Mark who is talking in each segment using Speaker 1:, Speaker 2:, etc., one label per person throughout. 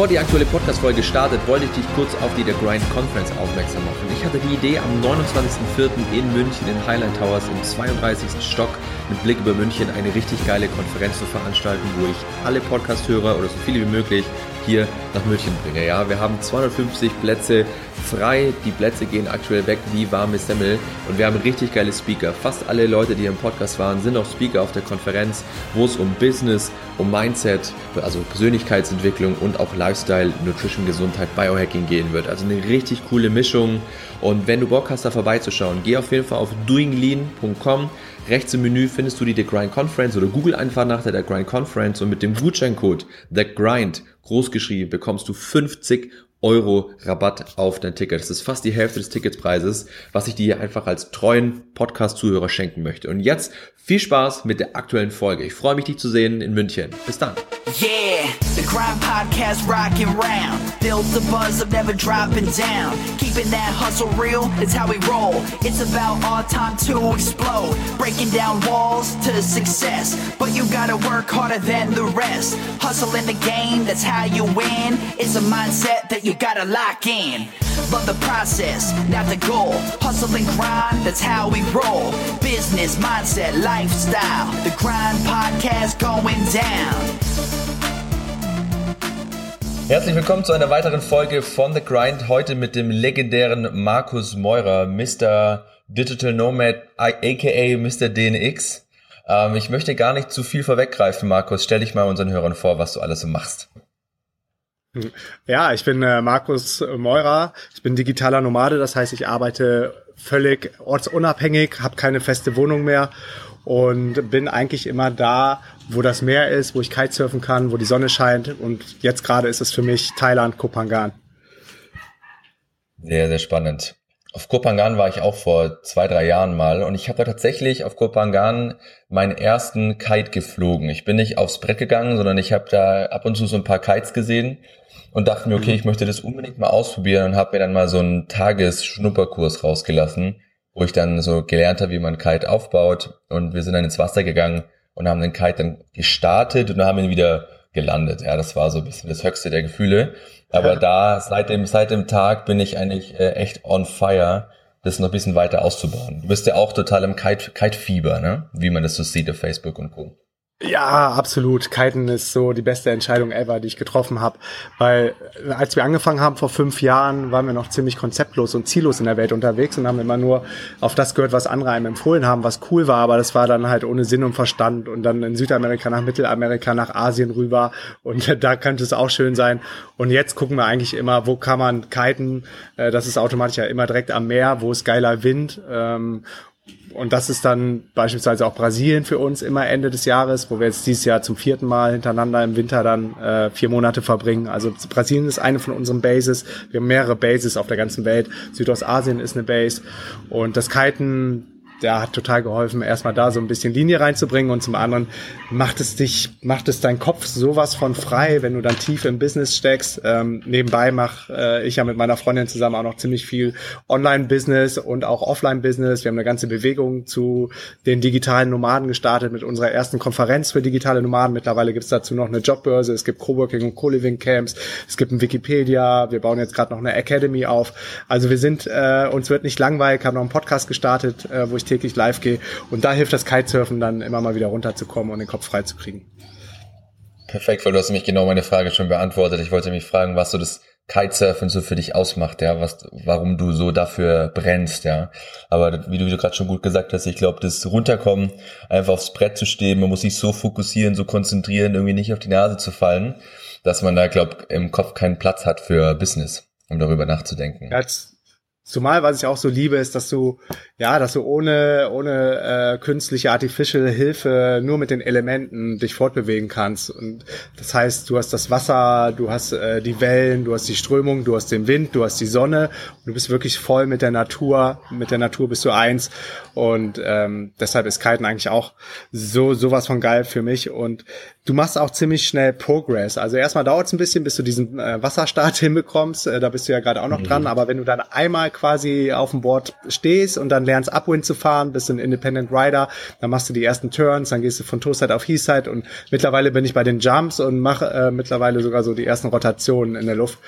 Speaker 1: Bevor die aktuelle Podcast-Folge startet, wollte ich dich kurz auf die The Grind Conference aufmerksam machen. Ich hatte die Idee, am 29.04. in München in Highland Towers im 32. Stock mit Blick über München eine richtig geile Konferenz zu veranstalten, wo ich alle Podcast-Hörer oder so viele wie möglich hier nach München bringe. Ja, wir haben 250 Plätze frei. Die Plätze gehen aktuell weg wie warme Semmel und wir haben richtig geile Speaker. Fast alle Leute, die im Podcast waren, sind auch Speaker auf der Konferenz, wo es um Business, um Mindset, also Persönlichkeitsentwicklung und auch Lifestyle, Nutrition, Gesundheit, Biohacking gehen wird. Also eine richtig coole Mischung. Und wenn du Bock hast, da vorbeizuschauen, geh auf jeden Fall auf doinglean.com. Rechts im Menü findest du die The Grind Conference oder Google einfach nach der The Grind Conference und mit dem Gutscheincode The Grind großgeschrieben bekommst du 50 Euro Rabatt auf dein Ticket. Das ist fast die Hälfte des Ticketspreises, was ich dir einfach als treuen Podcast-Zuhörer schenken möchte. Und jetzt viel Spaß mit der aktuellen Folge. Ich freue mich, dich zu sehen in München. Bis dann. Yeah, the crime podcast rocking round. Build the buzz of never dropping down. Keeping that hustle real, it's how we roll. It's about our time to explode. Breaking down walls to success. But you gotta work harder than the rest. Hustle in the game, that's how you win. It's a mindset that you you gotta lock in. Love the process, not the goal. Hustle and grind, that's how we roll. Business, mindset, lifestyle. The Grind Podcast going down. Herzlich willkommen zu einer weiteren Folge von The Grind. Heute mit dem legendären Markus Meurer, Mr. Digital Nomad, aka Mr. DNX. Ähm, ich möchte gar nicht zu viel vorweggreifen, Markus. Stell dich mal unseren Hörern vor, was du alles so machst.
Speaker 2: Ja, ich bin äh, Markus Meurer. Ich bin digitaler Nomade, das heißt, ich arbeite völlig ortsunabhängig, habe keine feste Wohnung mehr und bin eigentlich immer da, wo das Meer ist, wo ich Kitesurfen kann, wo die Sonne scheint und jetzt gerade ist es für mich Thailand, Kopangan.
Speaker 1: Sehr, sehr spannend. Auf Kopangan war ich auch vor zwei, drei Jahren mal und ich habe tatsächlich auf Kopangan meinen ersten Kite geflogen. Ich bin nicht aufs Brett gegangen, sondern ich habe da ab und zu so ein paar Kites gesehen und dachte mir, okay, mhm. ich möchte das unbedingt mal ausprobieren und habe mir dann mal so einen Tagesschnupperkurs rausgelassen, wo ich dann so gelernt habe, wie man Kite aufbaut und wir sind dann ins Wasser gegangen und haben den Kite dann gestartet und haben ihn wieder gelandet. Ja, das war so ein bisschen das höchste der Gefühle. Aber ja. da, seit dem, seit dem Tag bin ich eigentlich äh, echt on fire, das noch ein bisschen weiter auszubauen. Du bist ja auch total im Kite-Fieber, Kite ne? Wie man das so sieht auf Facebook und Co.
Speaker 2: Ja, absolut. Kiten ist so die beste Entscheidung ever, die ich getroffen habe. Weil äh, als wir angefangen haben vor fünf Jahren, waren wir noch ziemlich konzeptlos und ziellos in der Welt unterwegs und haben immer nur auf das gehört, was andere einem empfohlen haben, was cool war. Aber das war dann halt ohne Sinn und Verstand. Und dann in Südamerika nach Mittelamerika, nach Asien rüber. Und da könnte es auch schön sein. Und jetzt gucken wir eigentlich immer, wo kann man kiten. Äh, das ist automatisch ja immer direkt am Meer, wo ist geiler Wind. Und das ist dann beispielsweise auch Brasilien für uns immer Ende des Jahres, wo wir jetzt dieses Jahr zum vierten Mal hintereinander im Winter dann äh, vier Monate verbringen. Also Brasilien ist eine von unseren Bases. Wir haben mehrere Bases auf der ganzen Welt. Südostasien ist eine Base. Und das Kiten der hat total geholfen, erstmal da so ein bisschen Linie reinzubringen und zum anderen macht es dich, macht es dein Kopf sowas von frei, wenn du dann tief im Business steckst. Ähm, nebenbei mache äh, ich ja mit meiner Freundin zusammen auch noch ziemlich viel Online-Business und auch Offline-Business. Wir haben eine ganze Bewegung zu den digitalen Nomaden gestartet mit unserer ersten Konferenz für digitale Nomaden. Mittlerweile gibt's dazu noch eine Jobbörse, es gibt Coworking und Co-Living-Camps, es gibt ein Wikipedia, wir bauen jetzt gerade noch eine Academy auf. Also wir sind, äh, uns wird nicht langweilig, haben noch einen Podcast gestartet, äh, wo ich täglich live gehe. Und da hilft das Kitesurfen dann immer mal wieder runterzukommen und den Kopf frei zu kriegen.
Speaker 1: Perfekt, weil du hast nämlich genau meine Frage schon beantwortet. Ich wollte mich fragen, was so das Kitesurfen so für dich ausmacht, ja, was, warum du so dafür brennst, ja. Aber wie du, gerade schon gut gesagt hast, ich glaube, das Runterkommen, einfach aufs Brett zu stehen, man muss sich so fokussieren, so konzentrieren, irgendwie nicht auf die Nase zu fallen, dass man da, glaube im Kopf keinen Platz hat für Business, um darüber nachzudenken.
Speaker 2: Ja, Zumal, was ich auch so liebe, ist, dass du, ja, dass du ohne, ohne äh, künstliche artificial Hilfe nur mit den Elementen dich fortbewegen kannst. Und das heißt, du hast das Wasser, du hast äh, die Wellen, du hast die Strömung, du hast den Wind, du hast die Sonne und du bist wirklich voll mit der Natur. Mit der Natur bist du eins. Und ähm, deshalb ist Kiten eigentlich auch so sowas von geil für mich. Und du machst auch ziemlich schnell Progress. Also erstmal dauert es ein bisschen, bis du diesen äh, Wasserstart hinbekommst. Äh, da bist du ja gerade auch noch mhm. dran. Aber wenn du dann einmal quasi auf dem Board stehst und dann lernst Upwind zu fahren, bist ein Independent Rider, dann machst du die ersten Turns, dann gehst du von Toeside auf Heathside und mittlerweile bin ich bei den Jumps und mache äh, mittlerweile sogar so die ersten Rotationen in der Luft.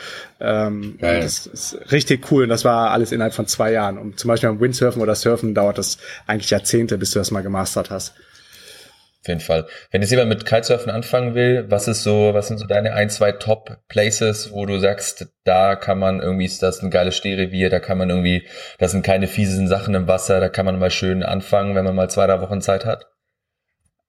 Speaker 2: Ähm, das ist richtig cool und das war alles innerhalb von zwei Jahren. Und zum Beispiel beim Windsurfen oder Surfen dauert das eigentlich Jahrzehnte, bis du das mal gemastert hast.
Speaker 1: Auf jeden Fall. Wenn jetzt jemand mit Kitesurfen anfangen will, was ist so, was sind so deine ein, zwei Top Places, wo du sagst, da kann man irgendwie, ist das ein geiles Stehrevier, da kann man irgendwie, das sind keine fiesen Sachen im Wasser, da kann man mal schön anfangen, wenn man mal zwei, drei Wochen Zeit hat?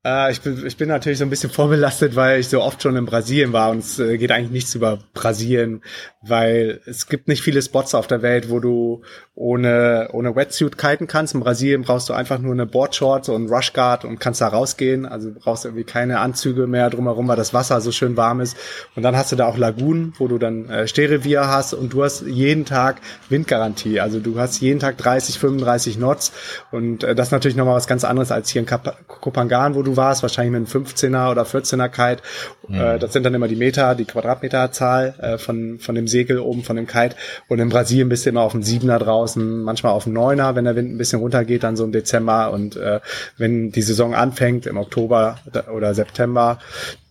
Speaker 2: Äh, ich, bin, ich bin natürlich so ein bisschen vorbelastet, weil ich so oft schon in Brasilien war und es äh, geht eigentlich nichts über Brasilien, weil es gibt nicht viele Spots auf der Welt, wo du ohne, ohne Wetsuit kiten kannst. In Brasilien brauchst du einfach nur eine Boardshorts und Rushguard und kannst da rausgehen. Also du brauchst irgendwie keine Anzüge mehr drumherum, weil das Wasser so schön warm ist. Und dann hast du da auch Lagunen, wo du dann äh, Stehrevier hast und du hast jeden Tag Windgarantie. Also du hast jeden Tag 30, 35 Knots und äh, das ist natürlich nochmal was ganz anderes als hier in Kap Kopangan, wo du warst, wahrscheinlich mit einem 15er oder 14er Kite. Mhm. Äh, das sind dann immer die Meter, die Quadratmeterzahl äh, von, von dem Segel oben, von dem Kite. Und in Brasilien bist du immer auf dem 7er drauf draußen, manchmal auf dem Neuner, wenn der Wind ein bisschen runtergeht, dann so im Dezember und äh, wenn die Saison anfängt im Oktober oder September,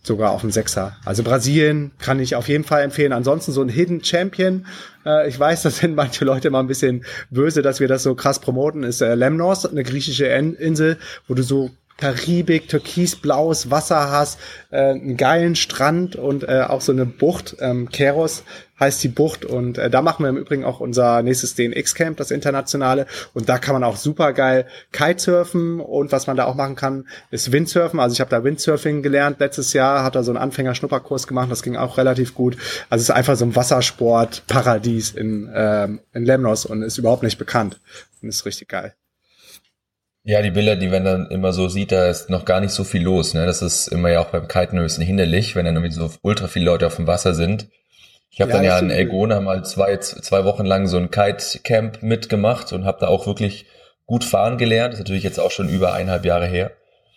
Speaker 2: sogar auf dem Sechser. Also Brasilien kann ich auf jeden Fall empfehlen. Ansonsten so ein Hidden Champion. Äh, ich weiß, das sind manche Leute immer ein bisschen böse, dass wir das so krass promoten, ist äh, Lemnos, eine griechische Insel, wo du so Karibik, türkisblaues Wasser hast, äh, einen geilen Strand und äh, auch so eine Bucht. Ähm, Keros heißt die Bucht und äh, da machen wir im Übrigen auch unser nächstes DNX-Camp, das internationale. Und da kann man auch super geil Kitesurfen und was man da auch machen kann, ist Windsurfen. Also ich habe da Windsurfing gelernt letztes Jahr, hat da so einen Anfänger-Schnupperkurs gemacht, das ging auch relativ gut. Also es ist einfach so ein Wassersport-Paradies in, ähm, in Lemnos und ist überhaupt nicht bekannt. Und ist richtig geil.
Speaker 1: Ja, die Bilder, die wenn dann immer so sieht, da ist noch gar nicht so viel los. Ne? Das ist immer ja auch beim Kiten ein bisschen hinderlich, wenn dann irgendwie so ultra viele Leute auf dem Wasser sind. Ich habe ja, dann ja in Elgona mal zwei, zwei Wochen lang so ein Kite-Camp mitgemacht und habe da auch wirklich gut fahren gelernt. Das ist natürlich jetzt auch schon über eineinhalb Jahre her.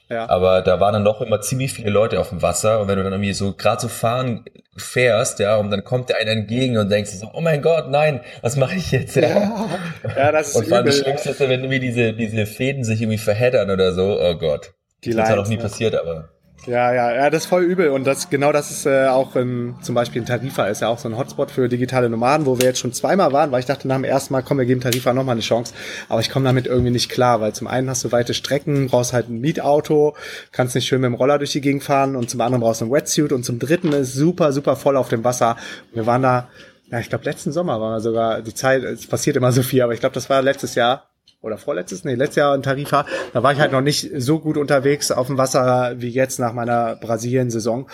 Speaker 1: Ja. Aber da waren dann noch immer ziemlich viele Leute auf dem Wasser und wenn du dann irgendwie so gerade so fahren fährst, ja, und dann kommt dir einer entgegen und denkst so, oh mein Gott, nein, was mache ich jetzt? Ja, ja das ist Und vor allem das Schlimmste ist, wenn irgendwie diese, diese Fäden sich irgendwie verheddern oder so, oh Gott. Die das ist ja noch nie passiert, aber.
Speaker 2: Ja, ja, ja, das ist voll übel. Und das genau das ist äh, auch in, zum Beispiel in Tarifa ist ja auch so ein Hotspot für digitale Nomaden, wo wir jetzt schon zweimal waren, weil ich dachte nach dem ersten Mal, komm, wir geben Tarifa nochmal eine Chance. Aber ich komme damit irgendwie nicht klar, weil zum einen hast du weite Strecken, brauchst halt ein Mietauto, kannst nicht schön mit dem Roller durch die Gegend fahren und zum anderen brauchst du ein Wetsuit und zum dritten ist super, super voll auf dem Wasser. Wir waren da, ja, ich glaube letzten Sommer waren wir sogar, die Zeit, es passiert immer so viel, aber ich glaube, das war letztes Jahr oder vorletztes, nee, letztes Jahr in Tarifa, da war ich halt noch nicht so gut unterwegs auf dem Wasser wie jetzt nach meiner Brasilien-Saison.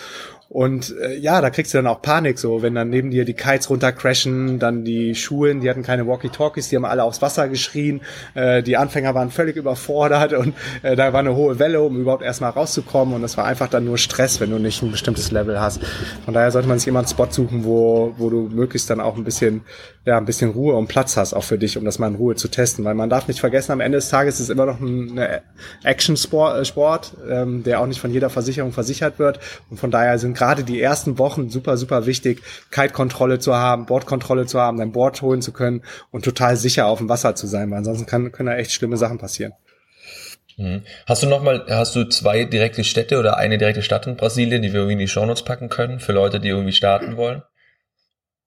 Speaker 2: Und äh, ja, da kriegst du dann auch Panik, so wenn dann neben dir die Kites runtercrashen, dann die Schulen, die hatten keine Walkie-Talkies, die haben alle aufs Wasser geschrien. Äh, die Anfänger waren völlig überfordert und äh, da war eine hohe Welle, um überhaupt erstmal rauszukommen. Und das war einfach dann nur Stress, wenn du nicht ein bestimmtes Level hast. Von daher sollte man sich immer einen Spot suchen, wo, wo du möglichst dann auch ein bisschen, ja, ein bisschen Ruhe und Platz hast, auch für dich, um das mal in Ruhe zu testen. Weil man darf nicht vergessen, am Ende des Tages ist es immer noch ein Action-Sport, äh, Sport, ähm, der auch nicht von jeder Versicherung versichert wird. Und von daher sind gerade die ersten Wochen super, super wichtig, Kite-Kontrolle zu haben, Bordkontrolle zu haben, dein Board holen zu können und total sicher auf dem Wasser zu sein, weil ansonsten kann, können da echt schlimme Sachen passieren.
Speaker 1: Mhm. Hast du noch mal, hast du zwei direkte Städte oder eine direkte Stadt in Brasilien, die wir irgendwie in die Shownotes packen können für Leute, die irgendwie starten wollen?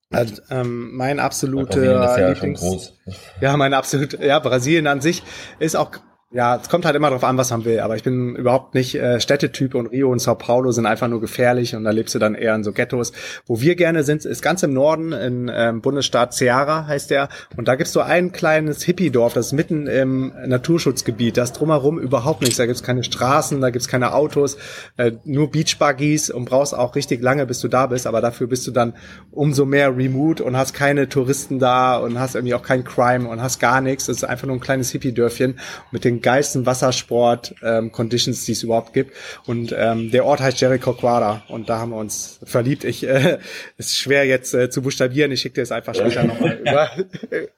Speaker 2: Also, ähm, mein absoluter ja Lieblings, ja, mein absolut, ja, Brasilien an sich ist auch ja, es kommt halt immer darauf an, was man will. Aber ich bin überhaupt nicht äh, Städtetyp und Rio und Sao Paulo sind einfach nur gefährlich und da lebst du dann eher in so Ghettos. Wo wir gerne sind, ist ganz im Norden, in ähm, Bundesstaat Ceará heißt der. Und da gibt's so ein kleines Hippie-Dorf, das ist mitten im Naturschutzgebiet. Das drumherum überhaupt nichts. Da gibt's keine Straßen, da gibt's keine Autos, äh, nur Beachbuggies und brauchst auch richtig lange, bis du da bist. Aber dafür bist du dann umso mehr remote und hast keine Touristen da und hast irgendwie auch kein Crime und hast gar nichts. Es ist einfach nur ein kleines Hippie-Dörfchen mit den den geilsten Wassersport-Conditions, ähm, die es überhaupt gibt. Und ähm, der Ort heißt Jericoacoara und da haben wir uns verliebt. Ich äh, ist schwer jetzt äh, zu buchstabieren. Ich schicke dir es einfach später nochmal über,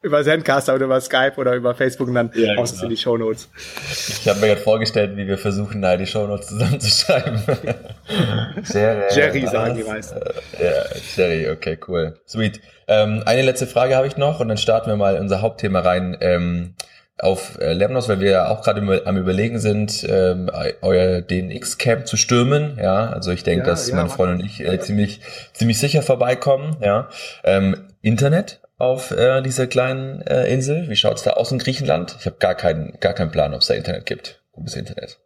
Speaker 2: über Zencaster oder über Skype oder über Facebook und dann ja, genau. in die Show Notes.
Speaker 1: Ich habe mir gerade vorgestellt, wie wir versuchen, da die Show Notes zusammenzuschreiben.
Speaker 2: Jerry, Jerry sagen die meisten.
Speaker 1: Ja, Jerry, okay, cool. Sweet. Ähm, eine letzte Frage habe ich noch und dann starten wir mal unser Hauptthema rein. Ähm, auf äh, Lemnos, weil wir ja auch gerade am überlegen sind, ähm, euer DNX-Camp zu stürmen. Ja, also ich denke, ja, dass ja, meine Freundin und ich äh, ziemlich, ziemlich sicher vorbeikommen. Ja, ähm, Internet auf äh, dieser kleinen äh, Insel. Wie schaut's da aus in Griechenland? Ich habe gar keinen, gar keinen Plan, ob es da Internet gibt. Gutes Internet.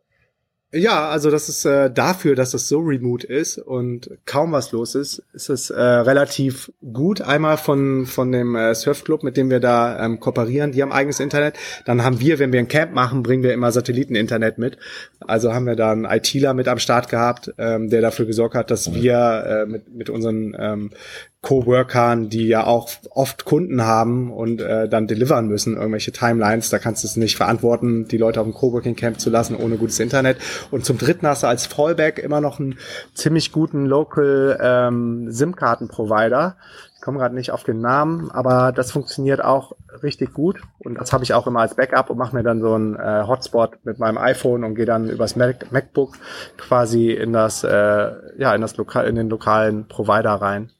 Speaker 2: Ja, also das ist äh, dafür, dass es so remote ist und kaum was los ist, ist es äh, relativ gut. Einmal von von dem äh, Surfclub, mit dem wir da ähm, kooperieren, die haben eigenes Internet. Dann haben wir, wenn wir ein Camp machen, bringen wir immer Satelliteninternet mit. Also haben wir da einen ITler mit am Start gehabt, ähm, der dafür gesorgt hat, dass wir äh, mit mit unseren ähm, Coworkern, die ja auch oft Kunden haben und äh, dann delivern müssen, irgendwelche Timelines. Da kannst du es nicht verantworten, die Leute auf dem Coworking Camp zu lassen ohne gutes Internet. Und zum Dritten hast du als Fallback immer noch einen ziemlich guten Local ähm, SIM-Karten-Provider. Ich komme gerade nicht auf den Namen, aber das funktioniert auch richtig gut. Und das habe ich auch immer als Backup und mache mir dann so einen äh, Hotspot mit meinem iPhone und gehe dann übers Mac MacBook quasi in das, äh, ja, in das Lokal, in den lokalen Provider rein.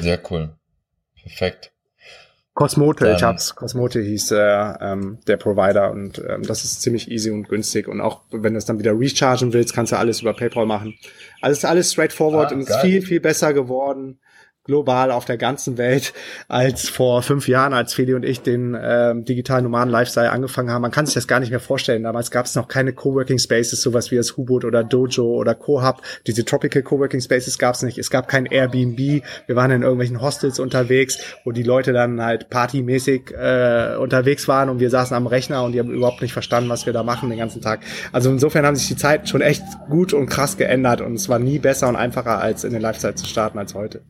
Speaker 1: Sehr cool. Perfekt.
Speaker 2: Cosmote, Dann, ich hab's. Cosmote hieß äh, ähm, der Provider und ähm, das ist ziemlich easy und günstig. Und auch wenn du es dann wieder rechargen willst, kannst du alles über PayPal machen. Alles, alles straightforward ah, und ist viel, viel besser geworden global auf der ganzen Welt als vor fünf Jahren, als Feli und ich den ähm, digitalen Nomaden Lifestyle angefangen haben. Man kann sich das gar nicht mehr vorstellen. Damals gab es noch keine Coworking Spaces, sowas wie das Hubot oder Dojo oder CoHub. Diese Tropical Coworking Spaces gab es nicht. Es gab kein Airbnb. Wir waren in irgendwelchen Hostels unterwegs, wo die Leute dann halt partymäßig äh, unterwegs waren und wir saßen am Rechner und die haben überhaupt nicht verstanden, was wir da machen den ganzen Tag. Also insofern haben sich die Zeiten schon echt gut und krass geändert und es war nie besser und einfacher als in den Lifestyle zu starten als heute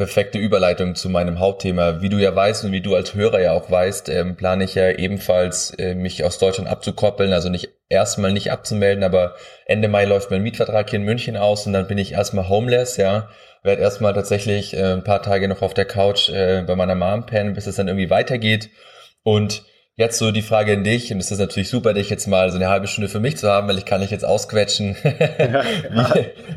Speaker 1: perfekte Überleitung zu meinem Hauptthema. Wie du ja weißt und wie du als Hörer ja auch weißt, ähm, plane ich ja ebenfalls, äh, mich aus Deutschland abzukoppeln, also nicht erstmal nicht abzumelden, aber Ende Mai läuft mein Mietvertrag hier in München aus und dann bin ich erstmal homeless, ja. Werde erstmal tatsächlich äh, ein paar Tage noch auf der Couch äh, bei meiner Mom pennen, bis es dann irgendwie weitergeht. Und Jetzt so die Frage an dich, und es ist natürlich super, dich jetzt mal so eine halbe Stunde für mich zu haben, weil ich kann dich jetzt ausquetschen,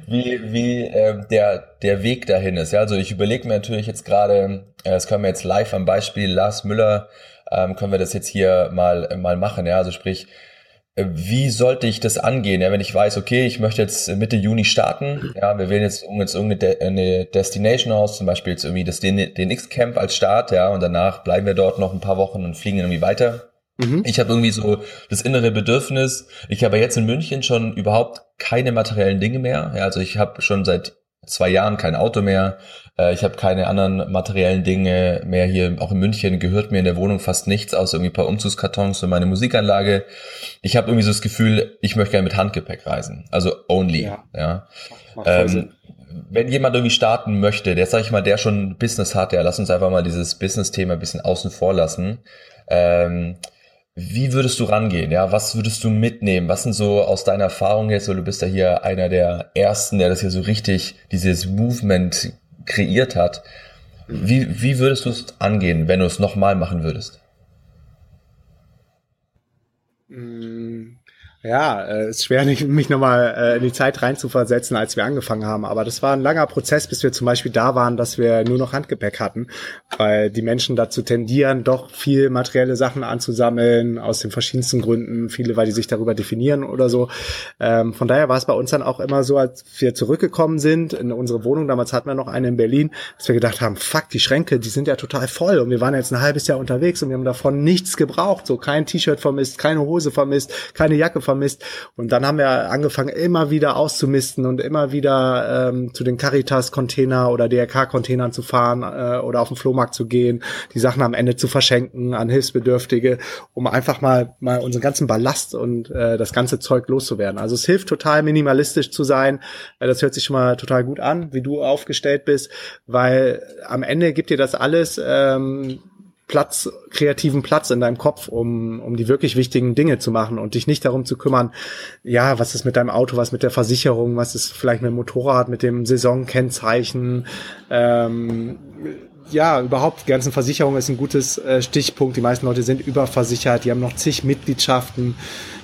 Speaker 1: wie, wie, wie äh, der, der Weg dahin ist. Ja, also ich überlege mir natürlich jetzt gerade, äh, das können wir jetzt live am Beispiel Lars Müller, ähm, können wir das jetzt hier mal, mal machen. Ja, also sprich, äh, wie sollte ich das angehen, ja, wenn ich weiß, okay, ich möchte jetzt Mitte Juni starten, ja, wir wählen jetzt, jetzt irgendeine De eine Destination aus, zum Beispiel jetzt irgendwie das DNX-Camp als Start, ja, und danach bleiben wir dort noch ein paar Wochen und fliegen irgendwie weiter. Mhm. Ich habe irgendwie so das innere Bedürfnis, ich habe jetzt in München schon überhaupt keine materiellen Dinge mehr, ja, also ich habe schon seit zwei Jahren kein Auto mehr. Äh, ich habe keine anderen materiellen Dinge mehr hier. Auch in München gehört mir in der Wohnung fast nichts, außer irgendwie ein paar Umzugskartons und meine Musikanlage. Ich habe irgendwie so das Gefühl, ich möchte gerne mit Handgepäck reisen. Also only. Ja. ja. Ähm, wenn jemand irgendwie starten möchte, der sag ich mal, der schon Business hat, ja, lass uns einfach mal dieses Business-Thema ein bisschen außen vor lassen. Ähm, wie würdest du rangehen? Ja, was würdest du mitnehmen? Was sind so aus deiner Erfahrung jetzt, weil du bist ja hier einer der ersten, der das hier so richtig, dieses Movement kreiert hat. Wie, wie würdest du es angehen, wenn du es nochmal machen würdest?
Speaker 2: Mm, ja, äh, ist schwer, mich nochmal äh, in die Zeit reinzuversetzen, als wir angefangen haben. Aber das war ein langer Prozess, bis wir zum Beispiel da waren, dass wir nur noch Handgepäck hatten, weil die Menschen dazu tendieren, doch viel materielle Sachen anzusammeln, aus den verschiedensten Gründen. Viele, weil die sich darüber definieren oder so. Ähm, von daher war es bei uns dann auch immer so, als wir zurückgekommen sind in unsere Wohnung, damals hatten wir noch eine in Berlin, dass wir gedacht haben, fuck, die Schränke, die sind ja total voll. Und wir waren jetzt ein halbes Jahr unterwegs und wir haben davon nichts gebraucht. So kein T-Shirt vermisst, keine Hose vermisst, keine Jacke vermisst vermisst. Und dann haben wir angefangen, immer wieder auszumisten und immer wieder ähm, zu den Caritas-Container oder DRK-Containern zu fahren äh, oder auf den Flohmarkt zu gehen, die Sachen am Ende zu verschenken an Hilfsbedürftige, um einfach mal, mal unseren ganzen Ballast und äh, das ganze Zeug loszuwerden. Also es hilft total minimalistisch zu sein. Äh, das hört sich schon mal total gut an, wie du aufgestellt bist, weil am Ende gibt dir das alles ähm, Platz, kreativen Platz in deinem Kopf, um, um die wirklich wichtigen Dinge zu machen und dich nicht darum zu kümmern, ja, was ist mit deinem Auto, was mit der Versicherung, was ist vielleicht mit dem Motorrad, mit dem Saisonkennzeichen, ähm, ja, überhaupt, die ganzen Versicherungen ist ein gutes äh, Stichpunkt. Die meisten Leute sind überversichert, die haben noch zig Mitgliedschaften,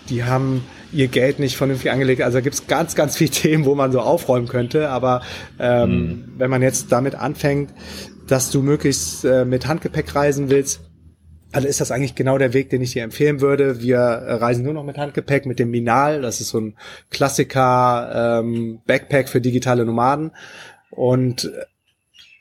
Speaker 2: die haben ihr Geld nicht vernünftig angelegt. Also da gibt's ganz, ganz viele Themen, wo man so aufräumen könnte. Aber ähm, mhm. wenn man jetzt damit anfängt, dass du möglichst äh, mit Handgepäck reisen willst, also ist das eigentlich genau der Weg, den ich dir empfehlen würde. Wir reisen nur noch mit Handgepäck, mit dem Minal. Das ist so ein Klassiker ähm, Backpack für digitale Nomaden. Und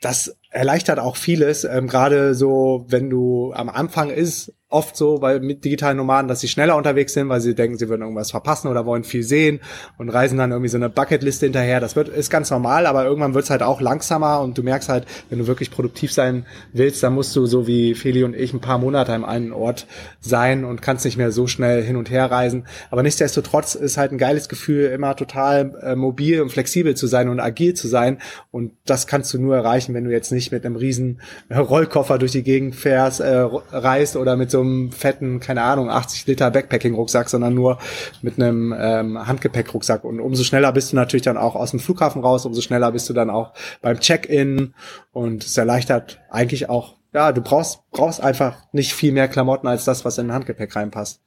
Speaker 2: das erleichtert auch vieles, ähm, gerade so, wenn du am Anfang ist, oft so, weil mit digitalen Nomaden, dass sie schneller unterwegs sind, weil sie denken, sie würden irgendwas verpassen oder wollen viel sehen und reisen dann irgendwie so eine Bucketliste hinterher. Das wird, ist ganz normal, aber irgendwann wird es halt auch langsamer und du merkst halt, wenn du wirklich produktiv sein willst, dann musst du so wie Feli und ich ein paar Monate an einem Ort sein und kannst nicht mehr so schnell hin und her reisen. Aber nichtsdestotrotz ist halt ein geiles Gefühl, immer total äh, mobil und flexibel zu sein und agil zu sein. Und das kannst du nur erreichen, wenn du jetzt nicht mit einem riesen Rollkoffer durch die Gegend fährst, äh, reist oder mit so einem fetten, keine Ahnung, 80 Liter Backpacking-Rucksack, sondern nur mit einem ähm, Handgepäck-Rucksack. Und umso schneller bist du natürlich dann auch aus dem Flughafen raus, umso schneller bist du dann auch beim Check-in und es erleichtert eigentlich auch, ja, du brauchst, brauchst einfach nicht viel mehr Klamotten als das, was in ein Handgepäck reinpasst.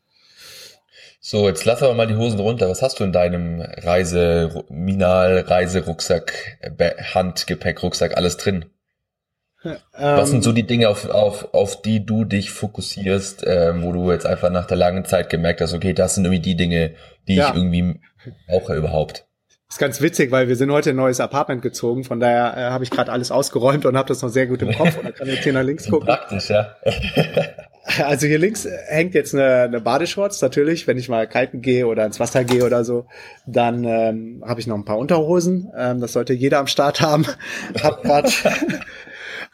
Speaker 1: So, jetzt lass aber mal die Hosen runter. Was hast du in deinem Reise, Minal, Reiserucksack, Handgepäck, Rucksack, alles drin? Was sind so ähm, die Dinge, auf, auf, auf die du dich fokussierst, äh, wo du jetzt einfach nach der langen Zeit gemerkt hast, okay, das sind irgendwie die Dinge, die ja. ich irgendwie brauche überhaupt?
Speaker 2: ist ganz witzig, weil wir sind heute ein neues Apartment gezogen, von daher äh, habe ich gerade alles ausgeräumt und habe das noch sehr gut im Kopf und dann kann ich hier nach links gucken.
Speaker 1: Praktisch, ja.
Speaker 2: also hier links hängt jetzt eine, eine Badeshorts natürlich, wenn ich mal kalten gehe oder ins Wasser gehe oder so, dann ähm, habe ich noch ein paar Unterhosen, ähm, das sollte jeder am Start haben. hab grad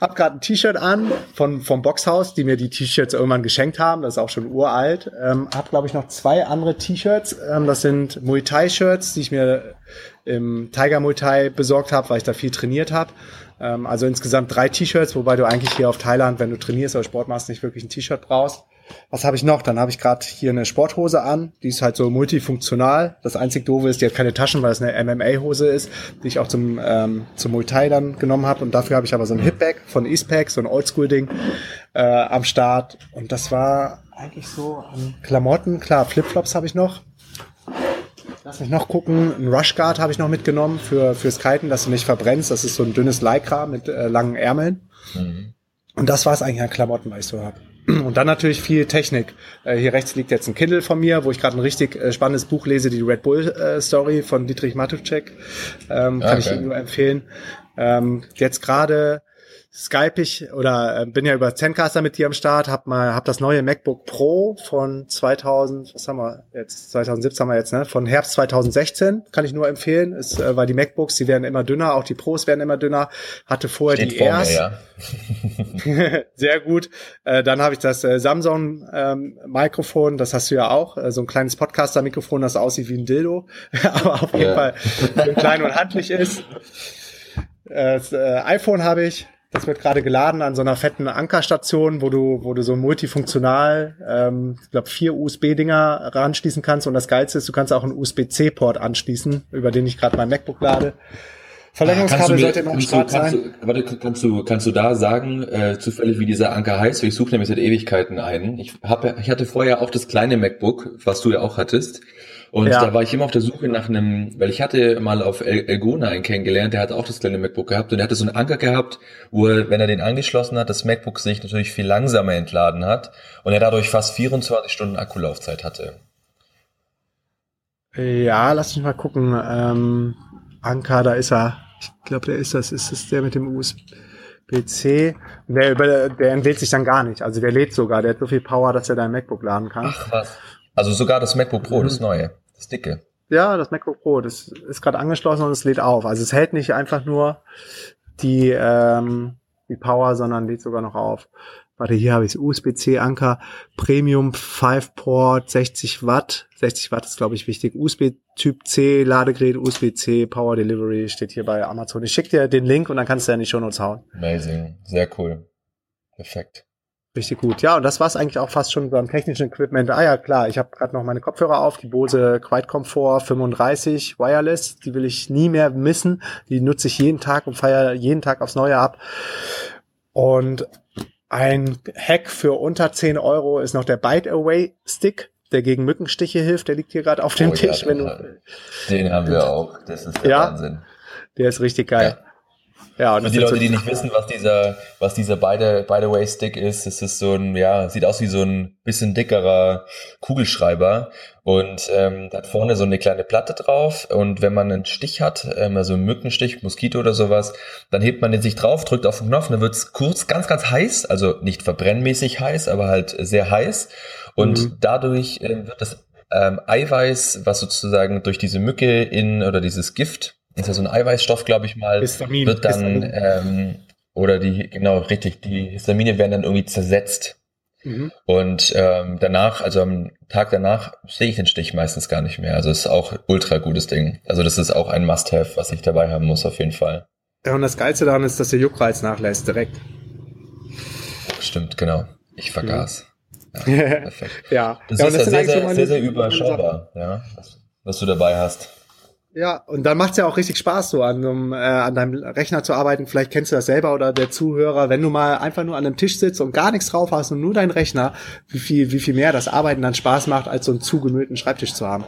Speaker 2: hab gerade ein T-Shirt an von vom Boxhaus, die mir die T-Shirts irgendwann geschenkt haben. Das ist auch schon uralt. Ähm, hab glaube ich noch zwei andere T-Shirts. Ähm, das sind Muay Thai Shirts, die ich mir im Tiger Muay Thai besorgt habe, weil ich da viel trainiert habe. Ähm, also insgesamt drei T-Shirts, wobei du eigentlich hier auf Thailand, wenn du trainierst oder Sport machst, nicht wirklich ein T-Shirt brauchst. Was habe ich noch? Dann habe ich gerade hier eine Sporthose an. Die ist halt so multifunktional. Das einzig doofe ist, die hat keine Taschen, weil es eine MMA-Hose ist, die ich auch zum, ähm, zum Muay Thai dann genommen habe. Und dafür habe ich aber so ein Hipbag von Eastpack, so ein Oldschool-Ding äh, am Start. Und das war eigentlich so an Klamotten. Klar, Flipflops habe ich noch. Lass mich noch gucken. Ein Rushguard habe ich noch mitgenommen für fürs Kiten, dass du nicht verbrennst. Das ist so ein dünnes Lycra mit äh, langen Ärmeln. Mhm. Und das war es eigentlich an Klamotten, was ich so habe. Und dann natürlich viel Technik. Äh, hier rechts liegt jetzt ein Kindle von mir, wo ich gerade ein richtig äh, spannendes Buch lese, die Red Bull äh, Story von Dietrich Matuszek. Ähm, kann okay. ich Ihnen nur empfehlen. Ähm, jetzt gerade Skype ich oder äh, bin ja über Zencaster mit dir am Start, hab mal hab das neue MacBook Pro von 2000, was haben wir jetzt 2017 haben wir jetzt, ne? Von Herbst 2016 kann ich nur empfehlen, ist äh, weil die MacBooks, die werden immer dünner, auch die Pros werden immer dünner. Hatte vorher Steht die vor Airs. Ja. Sehr gut. Äh, dann habe ich das äh, Samsung ähm, Mikrofon, das hast du ja auch, äh, so ein kleines Podcaster Mikrofon, das aussieht wie ein Dildo, aber auf jeden ja. Fall klein und handlich ist. Äh, das äh, iPhone habe ich, das wird gerade geladen an so einer fetten Ankerstation, wo du, wo du so multifunktional, ähm, ich glaube, vier USB-Dinger anschließen kannst. Und das Geilste ist, du kannst auch einen USB-C-Port anschließen, über den ich gerade mein MacBook lade.
Speaker 1: Verlängerungskabel mir, sollte immer am Start sein. Du, warte, kannst du, kannst du da sagen, äh, zufällig wie dieser Anker heißt? Ich suche nämlich seit Ewigkeiten einen. Ich, hab, ich hatte vorher auch das kleine MacBook, was du ja auch hattest. Und ja. da war ich immer auf der Suche nach einem, weil ich hatte mal auf El Elgona einen kennengelernt, der hat auch das kleine MacBook gehabt und er hatte so einen Anker gehabt, wo er, wenn er den angeschlossen hat, das MacBook sich natürlich viel langsamer entladen hat und er dadurch fast 24 Stunden Akkulaufzeit hatte.
Speaker 2: Ja, lass mich mal gucken. Ähm, Anker, da ist er. Ich glaube, der ist das. Ist das der mit dem USB-C? Der, der entlädt sich dann gar nicht. Also der lädt sogar. Der hat so viel Power, dass er dein MacBook laden kann.
Speaker 1: Ach was. Also sogar das MacBook Pro, mhm. das neue, das dicke.
Speaker 2: Ja, das MacBook Pro, das ist gerade angeschlossen und es lädt auf. Also es hält nicht einfach nur die, ähm, die Power, sondern lädt sogar noch auf. Warte, hier habe ich USB-C-Anker, Premium 5-Port, 60 Watt. 60 Watt ist, glaube ich, wichtig. USB-Typ C, Ladegerät, USB-C, Power Delivery steht hier bei Amazon. Ich schicke dir den Link und dann kannst du ja in die Show Notes hauen.
Speaker 1: Amazing, sehr cool. Perfekt.
Speaker 2: Richtig gut. Ja, und das war's eigentlich auch fast schon beim technischen Equipment. Ah ja, klar, ich habe gerade noch meine Kopfhörer auf, die Bose Quiet Comfort 35 Wireless, die will ich nie mehr missen. Die nutze ich jeden Tag und feiere jeden Tag aufs Neue ab. Und ein Hack für unter 10 Euro ist noch der Bite Away Stick, der gegen Mückenstiche hilft. Der liegt hier gerade auf dem oh, Tisch. Ja,
Speaker 1: den, du, den haben wir auch. Das ist der ja, Wahnsinn.
Speaker 2: Der ist richtig geil. Ja.
Speaker 1: Ja, und Für die Leute, so die nicht wissen, was dieser, was dieser by the, by the way Stick ist, es ist so ein, ja, sieht aus wie so ein bisschen dickerer Kugelschreiber. Und ähm, da hat vorne so eine kleine Platte drauf. Und wenn man einen Stich hat, ähm, also einen Mückenstich, Moskito oder sowas, dann hebt man den sich drauf, drückt auf den Knopf, dann wird's kurz ganz, ganz heiß, also nicht verbrennmäßig heiß, aber halt sehr heiß. Und mhm. dadurch äh, wird das ähm, Eiweiß, was sozusagen durch diese Mücke in oder dieses Gift ist ja so ein Eiweißstoff, glaube ich mal, Histamin. wird dann, ähm, oder die, genau, richtig, die Histamine werden dann irgendwie zersetzt. Mhm. Und ähm, danach, also am Tag danach, sehe ich den Stich meistens gar nicht mehr. Also ist auch ultra gutes Ding. Also das ist auch ein Must-Have, was ich dabei haben muss, auf jeden Fall.
Speaker 2: Ja, und das Geilste daran ist, dass der Juckreiz nachlässt direkt.
Speaker 1: Stimmt, genau. Ich vergaß.
Speaker 2: Mhm. Ja, perfekt. ja.
Speaker 1: Das
Speaker 2: ja,
Speaker 1: ist ja sehr, sehr, sehr, sehr überschaubar, ja, was, was du dabei hast.
Speaker 2: Ja, und dann macht's ja auch richtig Spaß, so an, um, äh, an deinem Rechner zu arbeiten. Vielleicht kennst du das selber oder der Zuhörer, wenn du mal einfach nur an einem Tisch sitzt und gar nichts drauf hast und nur deinen Rechner, wie viel, wie viel mehr das Arbeiten dann Spaß macht, als so einen zugemüllten Schreibtisch zu haben.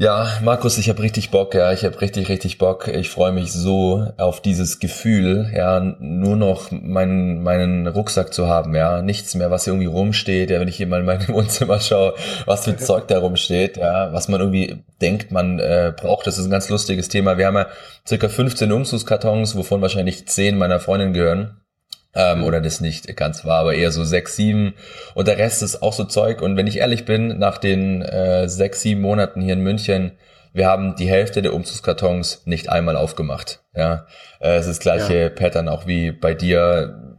Speaker 1: Ja, Markus, ich habe richtig Bock, ja, ich habe richtig, richtig Bock. Ich freue mich so auf dieses Gefühl, ja, nur noch meinen, meinen Rucksack zu haben, ja, nichts mehr, was hier irgendwie rumsteht, ja, wenn ich hier mal in mein Wohnzimmer schaue, was für Zeug da rumsteht, ja, was man irgendwie denkt, man äh, braucht, das ist ein ganz lustiges Thema. Wir haben ja circa 15 Umzugskartons, wovon wahrscheinlich 10 meiner Freundin gehören ähm, oder das nicht ganz war, aber eher so sechs, sieben und der Rest ist auch so Zeug. Und wenn ich ehrlich bin, nach den äh, sechs, sieben Monaten hier in München, wir haben die Hälfte der Umzugskartons nicht einmal aufgemacht. Ja, äh, es ist das gleiche ja. Pattern auch wie bei dir.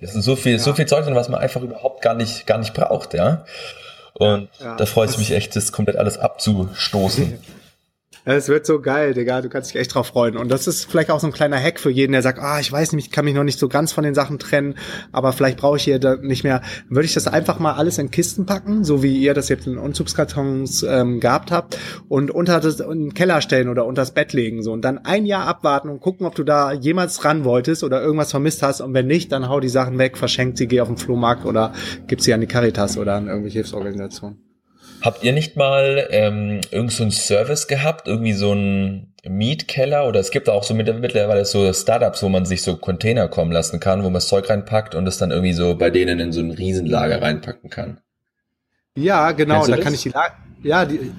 Speaker 1: Es ist so viel, ja. so viel Zeug drin, was man einfach überhaupt gar nicht, gar nicht braucht. Ja, und ja. da freut es mich echt, das komplett alles abzustoßen.
Speaker 2: Es wird so geil, Digga. Du kannst dich echt drauf freuen. Und das ist vielleicht auch so ein kleiner Hack für jeden, der sagt, ah, ich weiß nicht, ich kann mich noch nicht so ganz von den Sachen trennen, aber vielleicht brauche ich hier nicht mehr. Würde ich das einfach mal alles in Kisten packen, so wie ihr das jetzt in Umzugskartons ähm, gehabt habt und unter das, in den Keller stellen oder unter das Bett legen, so. Und dann ein Jahr abwarten und gucken, ob du da jemals ran wolltest oder irgendwas vermisst hast. Und wenn nicht, dann hau die Sachen weg, verschenkt sie, geh auf den Flohmarkt oder gib sie an die Caritas oder an irgendwelche Hilfsorganisationen.
Speaker 1: Habt ihr nicht mal ähm, irgend so einen Service gehabt, irgendwie so ein Mietkeller oder es gibt auch so mittlerweile so Startups, wo man sich so Container kommen lassen kann, wo man das Zeug reinpackt und es dann irgendwie so bei denen in so ein Riesenlager reinpacken kann.
Speaker 2: Ja, genau, da das? kann ich die Lager ja, die,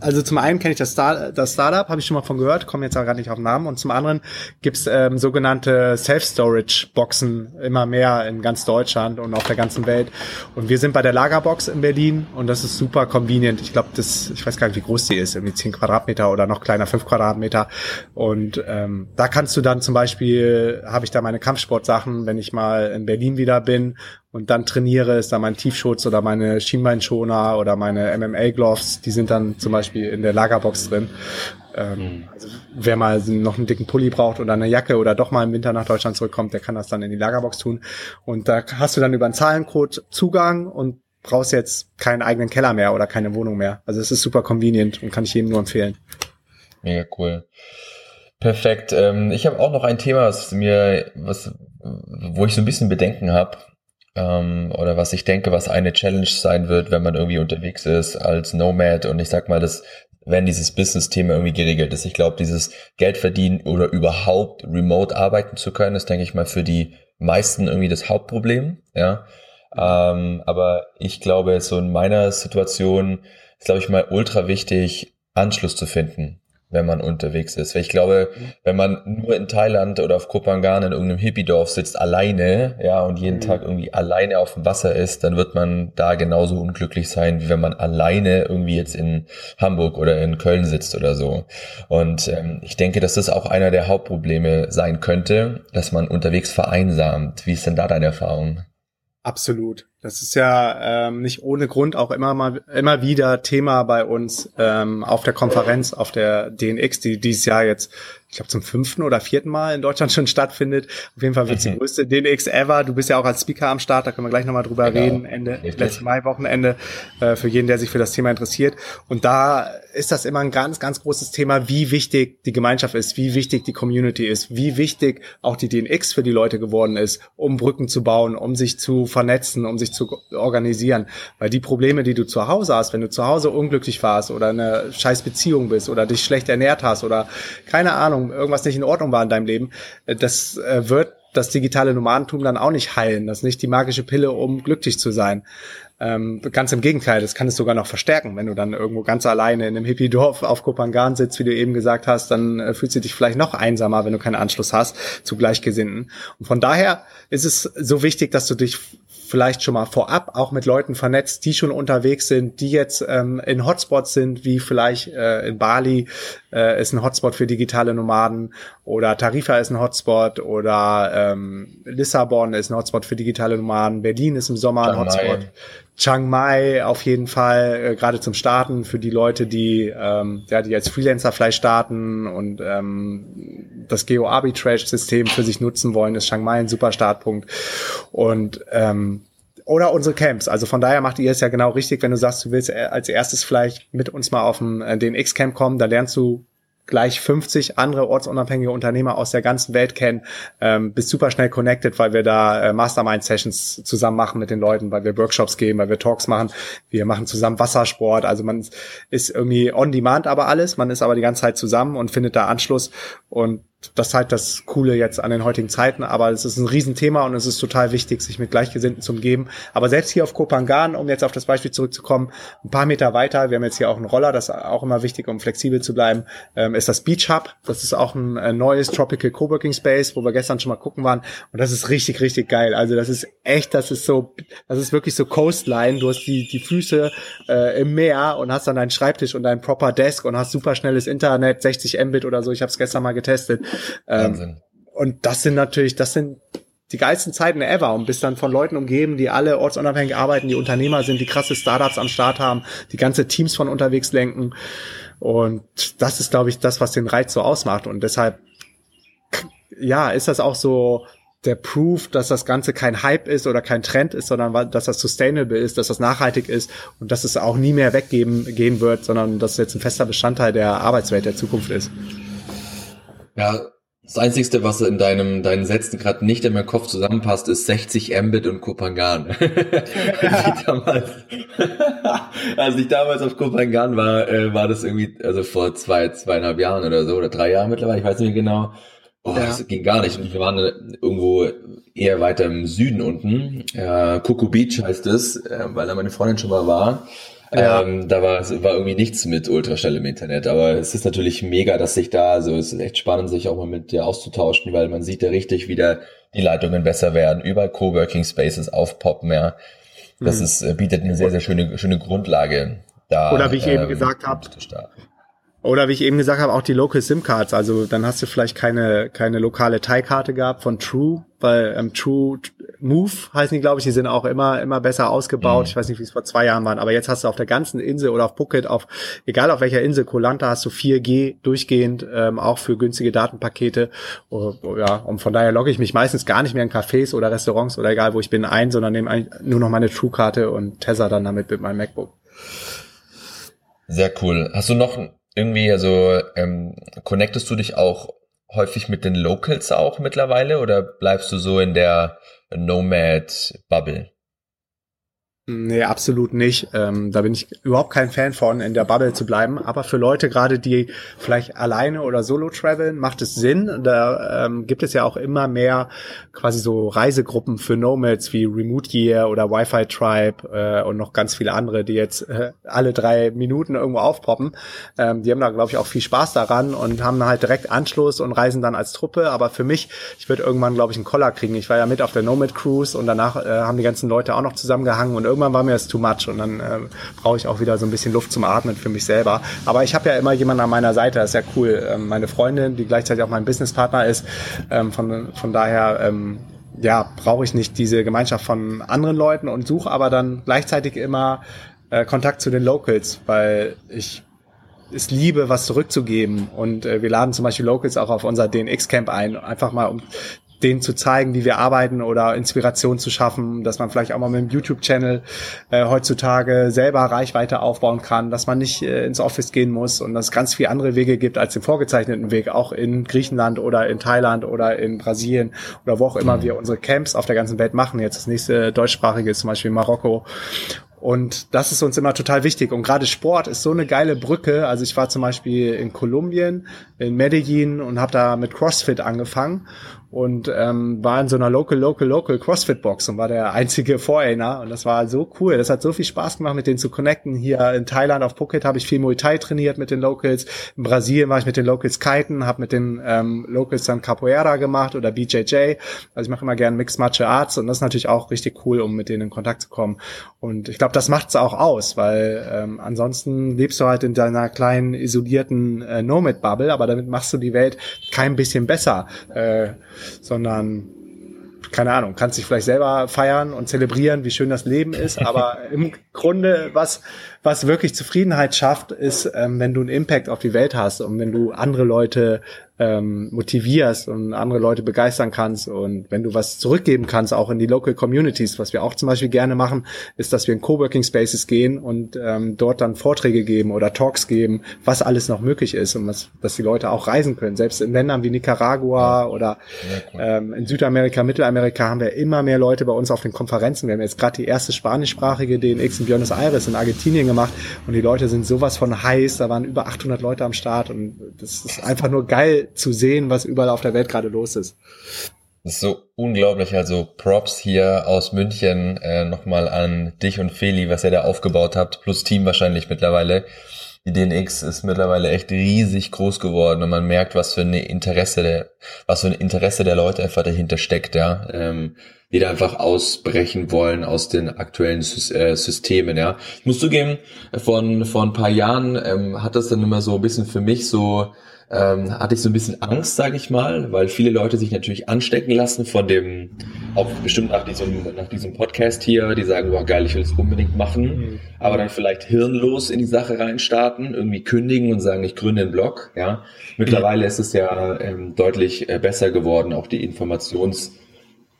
Speaker 2: also zum einen kenne ich das, Star, das Startup, habe ich schon mal von gehört, komme jetzt aber gar nicht auf den Namen. Und zum anderen gibt's ähm, sogenannte Self-Storage-Boxen immer mehr in ganz Deutschland und auf der ganzen Welt. Und wir sind bei der Lagerbox in Berlin und das ist super convenient. Ich glaube, das, ich weiß gar nicht, wie groß die ist, irgendwie 10 Quadratmeter oder noch kleiner, 5 Quadratmeter. Und ähm, da kannst du dann zum Beispiel, habe ich da meine Kampfsportsachen, wenn ich mal in Berlin wieder bin und dann trainiere, ist da mein Tiefschutz oder meine Schienbeinschoner oder meine MMA-Gloves, die sind dann zum Beispiel in der Lagerbox drin. Ähm, also wer mal noch einen dicken Pulli braucht oder eine Jacke oder doch mal im Winter nach Deutschland zurückkommt, der kann das dann in die Lagerbox tun. Und da hast du dann über einen Zahlencode Zugang und brauchst jetzt keinen eigenen Keller mehr oder keine Wohnung mehr. Also es ist super convenient und kann ich jedem nur empfehlen.
Speaker 1: Mega cool. Perfekt. Ähm, ich habe auch noch ein Thema, was mir, was, wo ich so ein bisschen Bedenken habe ähm, oder was ich denke, was eine Challenge sein wird, wenn man irgendwie unterwegs ist als Nomad und ich sag mal, dass wenn dieses Business-Thema irgendwie geregelt ist. Ich glaube, dieses Geld verdienen oder überhaupt remote arbeiten zu können, ist, denke ich mal, für die meisten irgendwie das Hauptproblem. Ja, ähm, aber ich glaube, so in meiner Situation ist, glaube ich mal, ultra wichtig, Anschluss zu finden wenn man unterwegs ist. Weil ich glaube, wenn man nur in Thailand oder auf Kopangan in irgendeinem Hippie-Dorf sitzt, alleine, ja, und jeden mhm. Tag irgendwie alleine auf dem Wasser ist, dann wird man da genauso unglücklich sein, wie wenn man alleine irgendwie jetzt in Hamburg oder in Köln sitzt oder so. Und ähm, ich denke, dass das auch einer der Hauptprobleme sein könnte, dass man unterwegs vereinsamt. Wie ist denn da deine Erfahrung?
Speaker 2: Absolut. Das ist ja ähm, nicht ohne Grund auch immer mal immer wieder Thema bei uns ähm, auf der Konferenz, auf der DNX, die dieses Jahr jetzt ich glaube, zum fünften oder vierten Mal in Deutschland schon stattfindet. Auf jeden Fall wird es die mhm. größte DNX ever. Du bist ja auch als Speaker am Start, da können wir gleich nochmal drüber genau. reden, Ende letzten Mai-Wochenende, äh, für jeden, der sich für das Thema interessiert. Und da ist das immer ein ganz, ganz großes Thema, wie wichtig die Gemeinschaft ist, wie wichtig die Community ist, wie wichtig auch die DNX für die Leute geworden ist, um Brücken zu bauen, um sich zu vernetzen, um sich zu organisieren. Weil die Probleme, die du zu Hause hast, wenn du zu Hause unglücklich warst oder eine scheiß Beziehung bist oder dich schlecht ernährt hast oder keine Ahnung, Ahnung, irgendwas nicht in Ordnung war in deinem Leben, äh, das äh, wird das digitale Nomadentum dann auch nicht heilen. Das ist nicht die magische Pille, um glücklich zu sein. Ähm, ganz im Gegenteil, das kann es sogar noch verstärken. Wenn du dann irgendwo ganz alleine in einem Hippie-Dorf auf Kopangan sitzt, wie du eben gesagt hast, dann äh, fühlst du dich vielleicht noch einsamer, wenn du keinen Anschluss hast zu Gleichgesinnten. Und von daher ist es so wichtig, dass du dich vielleicht schon mal vorab auch mit Leuten vernetzt, die schon unterwegs sind, die jetzt ähm, in Hotspots sind, wie vielleicht äh, in Bali äh, ist ein Hotspot für digitale Nomaden oder Tarifa ist ein Hotspot oder ähm, Lissabon ist ein Hotspot für digitale Nomaden, Berlin ist im Sommer ein Hotspot. Chiang Mai auf jeden Fall, äh, gerade zum Starten für die Leute, die, ähm, ja, die als Freelancer vielleicht starten und ähm, das Geo-Arbitrage-System für sich nutzen wollen, ist Chiang Mai ein super Startpunkt. Und ähm, oder unsere Camps. Also von daher macht ihr es ja genau richtig, wenn du sagst, du willst äh, als erstes vielleicht mit uns mal auf den, äh, den X-Camp kommen, da lernst du gleich 50 andere ortsunabhängige Unternehmer aus der ganzen Welt kennen, ähm, bist super schnell connected, weil wir da äh, Mastermind-Sessions zusammen machen mit den Leuten, weil wir Workshops geben, weil wir Talks machen, wir machen zusammen Wassersport, also man ist irgendwie on demand aber alles, man ist aber die ganze Zeit zusammen und findet da Anschluss. Und das ist halt das Coole jetzt an den heutigen Zeiten, aber es ist ein Riesenthema und es ist total wichtig, sich mit Gleichgesinnten zu umgeben. Aber selbst hier auf Kopangan, um jetzt auf das Beispiel zurückzukommen, ein paar Meter weiter, wir haben jetzt hier auch einen Roller, das ist auch immer wichtig, um flexibel zu bleiben, ähm, ist das Beach Hub. Das ist auch ein, ein neues Tropical Coworking Space, wo wir gestern schon mal gucken waren. Und das ist richtig, richtig geil. Also das ist echt, das ist so, das ist wirklich so Coastline. Du hast die, die Füße äh, im Meer und hast dann deinen Schreibtisch und dein Proper Desk und hast super schnelles Internet, 60 Mbit oder so. Ich habe es gestern mal getestet. Ähm, und das sind natürlich, das sind die geilsten Zeiten ever und bist dann von Leuten umgeben, die alle ortsunabhängig arbeiten, die Unternehmer sind, die krasse Startups am Start haben, die ganze Teams von unterwegs lenken. Und das ist, glaube ich, das, was den Reiz so ausmacht. Und deshalb, ja, ist das auch so der Proof, dass das Ganze kein Hype ist oder kein Trend ist, sondern dass das sustainable ist, dass das nachhaltig ist und dass es auch nie mehr weggeben gehen wird, sondern dass es jetzt ein fester Bestandteil der Arbeitswelt der Zukunft ist.
Speaker 1: Ja, das Einzigste, was in deinem, deinen Sätzen gerade nicht in meinem Kopf zusammenpasst, ist 60 Mbit und Kopangan. als, damals, als ich damals auf Kopangan war, äh, war das irgendwie, also vor zwei, zweieinhalb Jahren oder so, oder drei Jahren mittlerweile, ich weiß nicht mehr genau. Oh, ja. das ging gar nicht. Und wir waren irgendwo eher weiter im Süden unten. Äh, Coco Beach heißt es, äh, weil da meine Freundin schon mal war. Ja. Ähm, da war, war irgendwie nichts mit Ultraschall im Internet, aber es ist natürlich mega, dass sich da, also es ist echt spannend, sich auch mal mit dir auszutauschen, weil man sieht ja richtig, wie da die Leitungen besser werden, überall Coworking Spaces aufpoppen, ja. Das mhm. ist, äh, bietet eine sehr, sehr schöne, schöne Grundlage
Speaker 2: da. Oder wie ich ähm, eben gesagt habe, oder wie ich eben gesagt habe, auch die Local SIM-Cards. Also dann hast du vielleicht keine, keine lokale Thai-Karte gehabt von True, weil ähm, True Move heißen die, glaube ich, die sind auch immer, immer besser ausgebaut. Mhm. Ich weiß nicht, wie es vor zwei Jahren waren, aber jetzt hast du auf der ganzen Insel oder auf Phuket, auf, egal auf welcher Insel, Kolanta hast du 4G durchgehend, ähm, auch für günstige Datenpakete. Oh, oh, ja, und von daher logge ich mich meistens gar nicht mehr in Cafés oder Restaurants oder egal, wo ich bin, ein, sondern nehme nur noch meine True-Karte und Tether dann damit mit meinem MacBook.
Speaker 1: Sehr cool. Hast du noch irgendwie, also ähm, connectest du dich auch häufig mit den Locals auch mittlerweile oder bleibst du so in der Nomad-Bubble?
Speaker 2: Nee, absolut nicht. Ähm, da bin ich überhaupt kein Fan von, in der Bubble zu bleiben. Aber für Leute gerade, die vielleicht alleine oder solo traveln, macht es Sinn. Da ähm, gibt es ja auch immer mehr quasi so Reisegruppen für Nomads wie Remote Year oder Wi-Fi Tribe äh, und noch ganz viele andere, die jetzt äh, alle drei Minuten irgendwo aufpoppen. Ähm, die haben da, glaube ich, auch viel Spaß daran und haben halt direkt Anschluss und reisen dann als Truppe. Aber für mich, ich würde irgendwann, glaube ich, einen Koller kriegen. Ich war ja mit auf der Nomad Cruise und danach äh, haben die ganzen Leute auch noch zusammengehangen und irgendwann war mir das too much und dann äh, brauche ich auch wieder so ein bisschen Luft zum Atmen für mich selber. Aber ich habe ja immer jemanden an meiner Seite, das ist ja cool. Ähm, meine Freundin, die gleichzeitig auch mein Businesspartner ist. Ähm, von, von daher ähm, ja, brauche ich nicht diese Gemeinschaft von anderen Leuten und suche aber dann gleichzeitig immer äh, Kontakt zu den Locals, weil ich es liebe, was zurückzugeben. Und äh, wir laden zum Beispiel Locals auch auf unser DNX-Camp ein, einfach mal um denen zu zeigen, wie wir arbeiten oder Inspiration zu schaffen, dass man vielleicht auch mal mit dem YouTube-Channel äh, heutzutage selber Reichweite aufbauen kann, dass man nicht äh, ins Office gehen muss und dass es ganz viele andere Wege gibt als den vorgezeichneten Weg, auch in Griechenland oder in Thailand oder in Brasilien oder wo auch immer wir unsere Camps auf der ganzen Welt machen. Jetzt das nächste deutschsprachige ist zum Beispiel Marokko und das ist uns immer total wichtig. Und gerade Sport ist so eine geile Brücke. Also ich war zum Beispiel in Kolumbien, in Medellin und habe da mit CrossFit angefangen und ähm, war in so einer Local, Local, Local CrossFit-Box und war der einzige Foreigner. Und das war so cool. Das hat so viel Spaß gemacht, mit denen zu connecten. Hier in Thailand auf Phuket habe ich viel Muay Thai trainiert mit den Locals. In Brasilien war ich mit den Locals kiten, habe mit den ähm, Locals dann Capoeira gemacht oder BJJ. Also ich mache immer gerne Mixed Martial Arts und das ist natürlich auch richtig cool, um mit denen in Kontakt zu kommen. Und ich glaube, das macht's auch aus, weil ähm, ansonsten lebst du halt in deiner kleinen isolierten äh, Nomad-Bubble, aber damit machst du die Welt kein bisschen besser. Äh, sondern keine Ahnung, kannst dich vielleicht selber feiern und zelebrieren, wie schön das Leben ist, aber im Grunde, was, was wirklich Zufriedenheit schafft, ist, ähm, wenn du einen Impact auf die Welt hast und wenn du andere Leute ähm, motivierst und andere Leute begeistern kannst und wenn du was zurückgeben kannst, auch in die Local Communities, was wir auch zum Beispiel gerne machen, ist, dass wir in Coworking Spaces gehen und ähm, dort dann Vorträge geben oder Talks geben, was alles noch möglich ist und was, dass die Leute auch reisen können. Selbst in Ländern wie Nicaragua oder ähm, in Südamerika, Mittelamerika haben wir immer mehr Leute bei uns auf den Konferenzen. Wir haben jetzt gerade die erste spanischsprachige DNX in Buenos Aires in Argentinien gemacht und die Leute sind sowas von heiß. Da waren über 800 Leute am Start und das ist einfach nur geil zu sehen, was überall auf der Welt gerade los ist.
Speaker 1: Das ist so unglaublich. Also Props hier aus München äh, nochmal an dich und Feli, was ihr da aufgebaut habt, plus Team wahrscheinlich mittlerweile. Die DNX ist mittlerweile echt riesig groß geworden und man merkt, was für ein Interesse der, was für ein Interesse der Leute einfach dahinter steckt, ja. Ähm, die da einfach ausbrechen wollen aus den aktuellen äh, Systemen, ja. Ich muss zugeben, von, vor ein paar Jahren ähm, hat das dann immer so ein bisschen für mich so ähm, hatte ich so ein bisschen Angst, sage ich mal, weil viele Leute sich natürlich anstecken lassen von dem, auch bestimmt nach diesem, nach diesem Podcast hier, die sagen, wow geil, ich will es unbedingt machen, mhm. aber dann vielleicht hirnlos in die Sache reinstarten, irgendwie kündigen und sagen, ich gründe einen Blog. Ja, mittlerweile ist es ja ähm, deutlich äh, besser geworden, auch die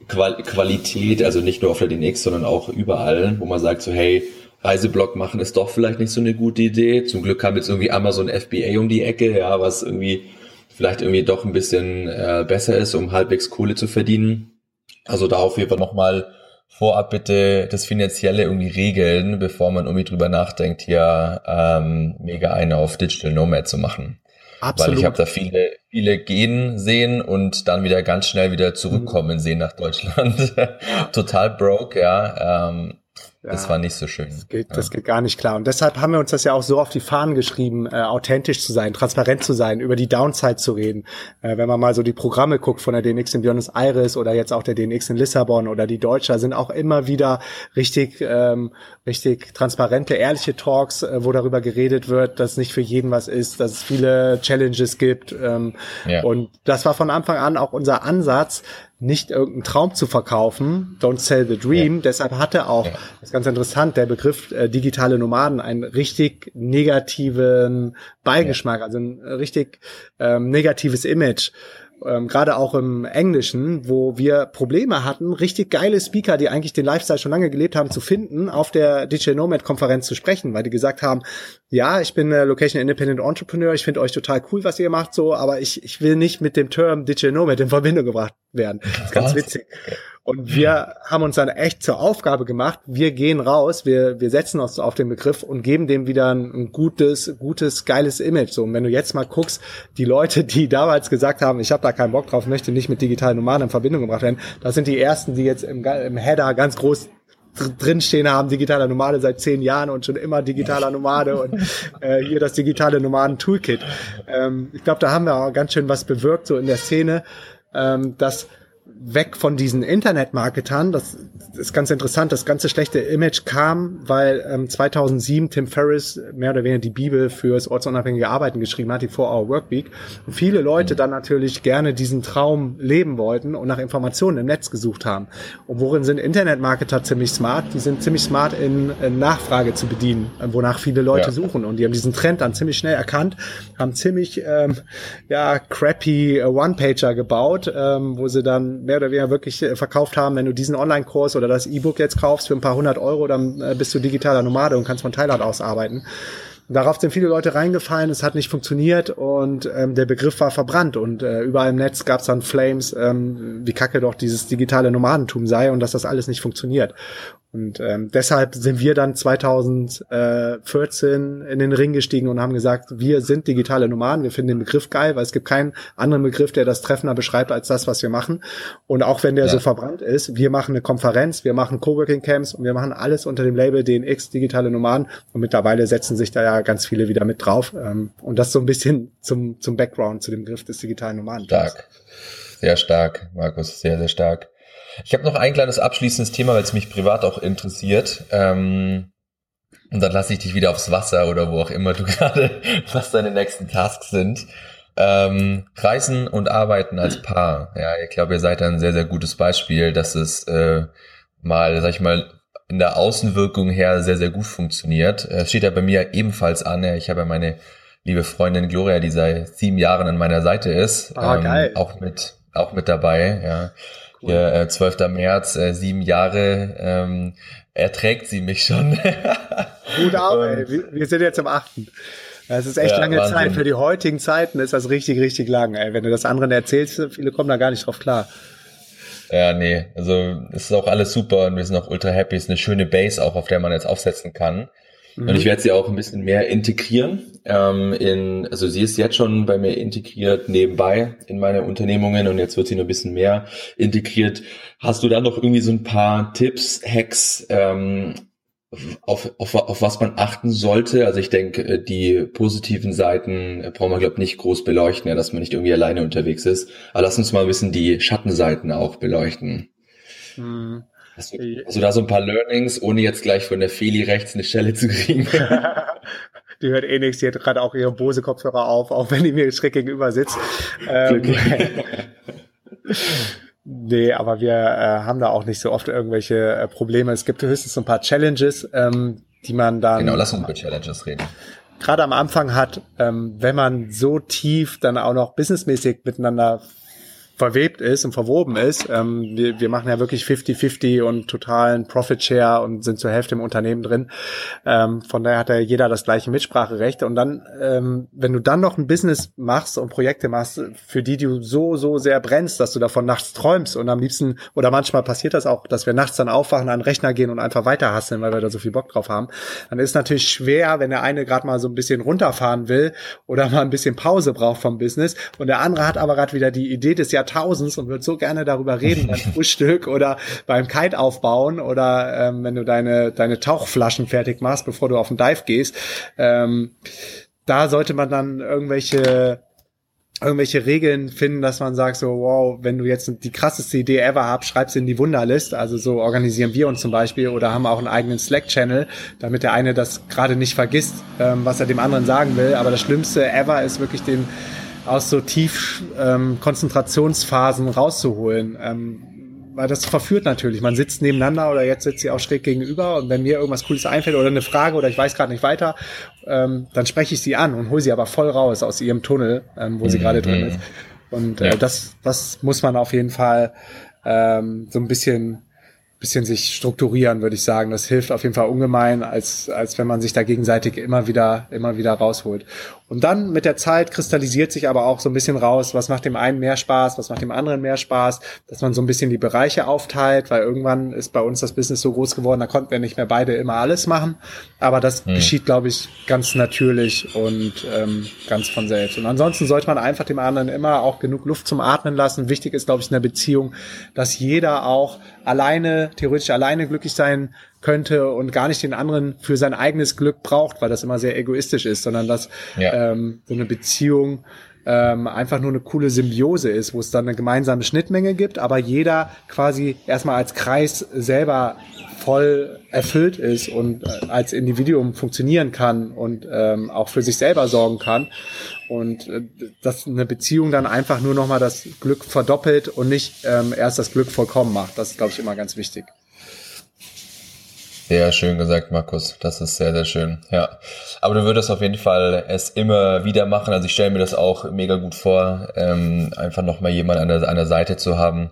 Speaker 1: Informationsqualität, also nicht nur auf der DNX, sondern auch überall, wo man sagt so, hey, Reiseblog machen ist doch vielleicht nicht so eine gute Idee. Zum Glück kam jetzt irgendwie Amazon FBA um die Ecke, ja, was irgendwie vielleicht irgendwie doch ein bisschen äh, besser ist, um halbwegs Kohle zu verdienen. Also da auf jeden Fall nochmal vorab bitte das Finanzielle irgendwie regeln, bevor man irgendwie drüber nachdenkt, hier ähm, mega eine auf Digital Nomad zu machen. Absolut. Weil ich habe da viele, viele gehen sehen und dann wieder ganz schnell wieder zurückkommen sehen nach Deutschland. Total broke, ja. Ähm, das war nicht so schön.
Speaker 2: Das geht, ja. das geht gar nicht klar. Und deshalb haben wir uns das ja auch so auf die Fahnen geschrieben, äh, authentisch zu sein, transparent zu sein, über die Downside zu reden. Äh, wenn man mal so die Programme guckt von der DNX in Buenos Aires oder jetzt auch der DNX in Lissabon oder die Deutscher, sind auch immer wieder richtig, ähm, richtig transparente, ehrliche Talks, äh, wo darüber geredet wird, dass nicht für jeden was ist, dass es viele Challenges gibt. Ähm, ja. Und das war von Anfang an auch unser Ansatz, nicht irgendeinen Traum zu verkaufen, don't sell the dream. Ja. Deshalb hatte auch, ja. das ist ganz interessant, der Begriff äh, digitale Nomaden einen richtig negativen Beigeschmack, ja. also ein richtig ähm, negatives Image ähm, gerade auch im Englischen, wo wir Probleme hatten, richtig geile Speaker, die eigentlich den Lifestyle schon lange gelebt haben, zu finden, auf der Digital Nomad Konferenz zu sprechen, weil die gesagt haben, ja, ich bin Location Independent Entrepreneur, ich finde euch total cool, was ihr macht, so, aber ich, ich will nicht mit dem Term Digital Nomad in Verbindung gebracht werden. Das ist ganz witzig. Und wir haben uns dann echt zur Aufgabe gemacht, wir gehen raus, wir, wir setzen uns auf den Begriff und geben dem wieder ein, ein gutes, gutes, geiles Image. So, und wenn du jetzt mal guckst, die Leute, die damals gesagt haben, ich habe da keinen Bock drauf, möchte nicht mit digitalen Nomaden in Verbindung gebracht werden, das sind die ersten, die jetzt im, im Header ganz groß drinstehen haben, digitaler Nomade seit zehn Jahren und schon immer digitaler Nomade und äh, hier das digitale Nomaden-Toolkit. Ähm, ich glaube, da haben wir auch ganz schön was bewirkt, so in der Szene, ähm, dass weg von diesen Internetmarketern. Das ist ganz interessant. Das ganze schlechte Image kam, weil ähm, 2007 Tim Ferriss mehr oder weniger die Bibel fürs ortsunabhängige Arbeiten geschrieben hat, die 4-Hour Workweek. Und viele Leute dann natürlich gerne diesen Traum leben wollten und nach Informationen im Netz gesucht haben. Und worin sind Internetmarketer ziemlich smart? Die sind ziemlich smart in, in Nachfrage zu bedienen, wonach viele Leute ja. suchen. Und die haben diesen Trend dann ziemlich schnell erkannt, haben ziemlich ähm, ja crappy äh, One-Pager gebaut, ähm, wo sie dann mehr oder weniger wirklich äh, verkauft haben, wenn du diesen Online-Kurs oder das E-Book jetzt kaufst für ein paar hundert Euro, dann äh, bist du digitaler Nomade und kannst von Thailand aus arbeiten. Darauf sind viele Leute reingefallen, es hat nicht funktioniert und ähm, der Begriff war verbrannt und äh, überall im Netz gab es dann Flames, ähm, wie kacke doch dieses digitale Nomadentum sei und dass das alles nicht funktioniert. Und ähm, deshalb sind wir dann 2014 in den Ring gestiegen und haben gesagt, wir sind digitale Nomaden, wir finden den Begriff geil, weil es gibt keinen anderen Begriff, der das treffender beschreibt als das, was wir machen. Und auch wenn der ja. so verbrannt ist, wir machen eine Konferenz, wir machen Coworking Camps und wir machen alles unter dem Label DNX digitale Nomaden. Und mittlerweile setzen sich da ja ganz viele wieder mit drauf. Ähm, und das so ein bisschen zum, zum Background, zu dem Begriff des digitalen Nomaden.
Speaker 1: Stark. Sehr stark, Markus, sehr, sehr stark. Ich habe noch ein kleines abschließendes Thema, weil es mich privat auch interessiert. Ähm, und dann lasse ich dich wieder aufs Wasser oder wo auch immer du gerade, was deine nächsten Tasks sind. Ähm, Reisen und Arbeiten als Paar. Ja, ich glaube, ihr seid ein sehr, sehr gutes Beispiel, dass es äh, mal, sag ich mal, in der Außenwirkung her sehr, sehr gut funktioniert. Es steht ja bei mir ebenfalls an. Ja, ich habe ja meine liebe Freundin Gloria, die seit sieben Jahren an meiner Seite ist.
Speaker 2: Ah, ähm, geil.
Speaker 1: Auch mit, auch mit dabei, ja. Cool. Hier, äh, 12. März, äh, sieben Jahre, ähm, erträgt sie mich schon.
Speaker 2: Gut ab, ey. Wir sind jetzt am 8. Das ist echt ja, lange Wahnsinn. Zeit. Für die heutigen Zeiten ist das richtig, richtig lang. Ey. Wenn du das anderen erzählst, viele kommen da gar nicht drauf klar.
Speaker 1: Ja, nee, also es ist auch alles super und wir sind auch ultra happy. Es ist eine schöne Base auch, auf der man jetzt aufsetzen kann. Mhm. Und ich werde sie auch ein bisschen mehr integrieren. Ähm, in, also sie ist jetzt schon bei mir integriert nebenbei in meine Unternehmungen und jetzt wird sie noch ein bisschen mehr integriert. Hast du da noch irgendwie so ein paar Tipps, Hacks, ähm, auf, auf, auf was man achten sollte. Also ich denke, äh, die positiven Seiten äh, brauchen wir, glaube ich, nicht groß beleuchten, ja, dass man nicht irgendwie alleine unterwegs ist. Aber lass uns mal ein bisschen die Schattenseiten auch beleuchten. Hm. Hast du, hast du da so ein paar Learnings, ohne jetzt gleich von der Feli rechts eine Stelle zu kriegen?
Speaker 2: die hört eh nichts, die hat gerade auch ihre Bose-Kopfhörer auf, auch wenn die mir schräg gegenüber sitzt. Ähm, nee, aber wir äh, haben da auch nicht so oft irgendwelche äh, Probleme. Es gibt höchstens so ein paar Challenges, ähm, die man dann.
Speaker 1: Genau, lass uns über Challenges reden
Speaker 2: gerade am Anfang hat, ähm, wenn man so tief dann auch noch businessmäßig miteinander verwebt ist und verwoben ist. Ähm, wir, wir machen ja wirklich 50-50 und totalen Profit Share und sind zur Hälfte im Unternehmen drin. Ähm, von daher hat ja jeder das gleiche Mitspracherecht. Und dann, ähm, wenn du dann noch ein Business machst und Projekte machst, für die du so, so sehr brennst, dass du davon nachts träumst und am liebsten, oder manchmal passiert das auch, dass wir nachts dann aufwachen, an den Rechner gehen und einfach weiter hasseln, weil wir da so viel Bock drauf haben, dann ist natürlich schwer, wenn der eine gerade mal so ein bisschen runterfahren will oder mal ein bisschen Pause braucht vom Business und der andere hat aber gerade wieder die Idee des Jahrtausends Jahrtausends und würde so gerne darüber reden beim Frühstück oder beim Kite aufbauen oder ähm, wenn du deine, deine Tauchflaschen fertig machst, bevor du auf den Dive gehst. Ähm, da sollte man dann irgendwelche irgendwelche Regeln finden, dass man sagt so, wow, wenn du jetzt die krasseste Idee ever hast, schreib's in die Wunderlist. Also so organisieren wir uns zum Beispiel oder haben auch einen eigenen Slack-Channel, damit der eine das gerade nicht vergisst, ähm, was er dem anderen sagen will. Aber das Schlimmste ever ist wirklich den aus so tief ähm, Konzentrationsphasen rauszuholen. Ähm, weil das verführt natürlich. Man sitzt nebeneinander oder jetzt sitzt sie auch schräg gegenüber und wenn mir irgendwas Cooles einfällt oder eine Frage oder ich weiß gerade nicht weiter, ähm, dann spreche ich sie an und hole sie aber voll raus aus ihrem Tunnel, ähm, wo sie mhm. gerade drin ist. Und äh, ja. das, das muss man auf jeden Fall ähm, so ein bisschen bisschen sich strukturieren, würde ich sagen. Das hilft auf jeden Fall ungemein, als, als wenn man sich da gegenseitig immer wieder, immer wieder rausholt. Und dann mit der Zeit kristallisiert sich aber auch so ein bisschen raus, was macht dem einen mehr Spaß, was macht dem anderen mehr Spaß, dass man so ein bisschen die Bereiche aufteilt, weil irgendwann ist bei uns das Business so groß geworden, da konnten wir nicht mehr beide immer alles machen. Aber das hm. geschieht, glaube ich, ganz natürlich und ähm, ganz von selbst. Und ansonsten sollte man einfach dem anderen immer auch genug Luft zum Atmen lassen. Wichtig ist, glaube ich, in der Beziehung, dass jeder auch alleine, theoretisch alleine glücklich sein könnte und gar nicht den anderen für sein eigenes Glück braucht, weil das immer sehr egoistisch ist, sondern dass ja. ähm, so eine Beziehung ähm, einfach nur eine coole Symbiose ist, wo es dann eine gemeinsame Schnittmenge gibt, aber jeder quasi erstmal als Kreis selber voll erfüllt ist und äh, als Individuum funktionieren kann und ähm, auch für sich selber sorgen kann. Und äh, dass eine Beziehung dann einfach nur nochmal das Glück verdoppelt und nicht ähm, erst das Glück vollkommen macht. Das ist, glaube ich, immer ganz wichtig.
Speaker 1: Sehr schön gesagt, Markus. Das ist sehr, sehr schön. Ja. Aber du würdest auf jeden Fall es immer wieder machen. Also ich stelle mir das auch mega gut vor, ähm, einfach nochmal jemand an der, an der Seite zu haben,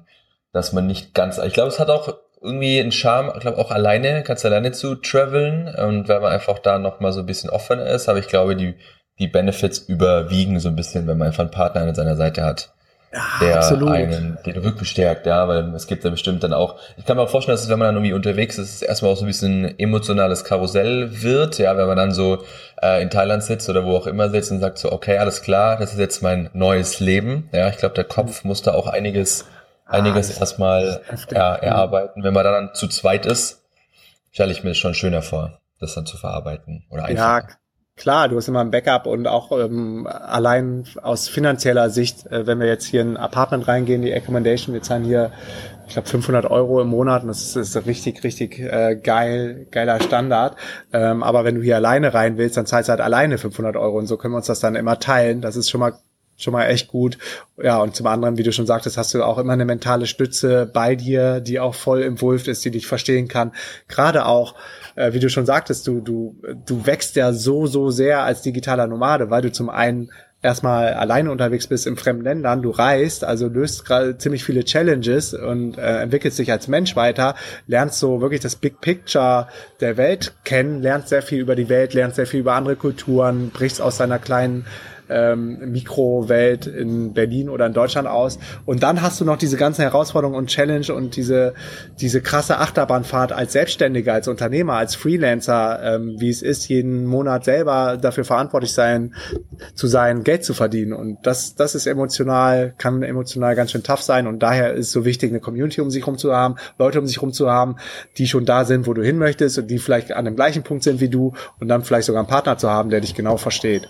Speaker 1: dass man nicht ganz, ich glaube, es hat auch irgendwie einen Charme, ich glaube auch alleine, kannst alleine zu traveln und wenn man einfach da nochmal so ein bisschen offener ist, aber ich glaube, die, die Benefits überwiegen so ein bisschen, wenn man einfach einen Partner an seiner Seite hat. Ja, der absolut. einen den rückbestärkt, ja, weil es gibt ja bestimmt dann auch, ich kann mir auch vorstellen, dass es, wenn man dann irgendwie unterwegs ist, es erstmal auch so ein bisschen emotionales Karussell wird, ja, wenn man dann so äh, in Thailand sitzt oder wo auch immer sitzt und sagt so, okay, alles klar, das ist jetzt mein neues Leben, ja, ich glaube, der Kopf muss da auch einiges einiges ah, erstmal ja, erarbeiten. Wenn man dann zu zweit ist, stelle ich mir schon schöner vor, das dann zu verarbeiten oder
Speaker 2: einfacher. Ja, klar, du hast immer ein Backup und auch ähm, allein aus finanzieller Sicht, äh, wenn wir jetzt hier in ein Apartment reingehen, die Accommodation, wir zahlen hier, ich glaube 500 Euro im Monat und das ist, ist richtig, richtig äh, geil, geiler Standard. Ähm, aber wenn du hier alleine rein willst, dann zahlst du halt alleine 500 Euro und so können wir uns das dann immer teilen. Das ist schon mal schon mal echt gut. Ja, und zum anderen, wie du schon sagtest, hast du auch immer eine mentale Stütze bei dir, die auch voll im Wulf ist, die dich verstehen kann. Gerade auch, äh, wie du schon sagtest, du, du, du wächst ja so, so sehr als digitaler Nomade, weil du zum einen erstmal alleine unterwegs bist in fremden Ländern, du reist, also löst gerade ziemlich viele Challenges und äh, entwickelst dich als Mensch weiter, lernst so wirklich das Big Picture der Welt kennen, lernst sehr viel über die Welt, lernst sehr viel über andere Kulturen, brichst aus deiner kleinen ähm, Mikrowelt in Berlin oder in Deutschland aus. Und dann hast du noch diese ganzen Herausforderungen und Challenge und diese, diese krasse Achterbahnfahrt als Selbstständiger, als Unternehmer, als Freelancer, ähm, wie es ist, jeden Monat selber dafür verantwortlich sein, zu sein, Geld zu verdienen. Und das, das ist emotional, kann emotional ganz schön tough sein. Und daher ist es so wichtig, eine Community um sich rum zu haben, Leute um sich rum zu haben, die schon da sind, wo du hin möchtest und die vielleicht an dem gleichen Punkt sind wie du und dann vielleicht sogar einen Partner zu haben, der dich genau versteht.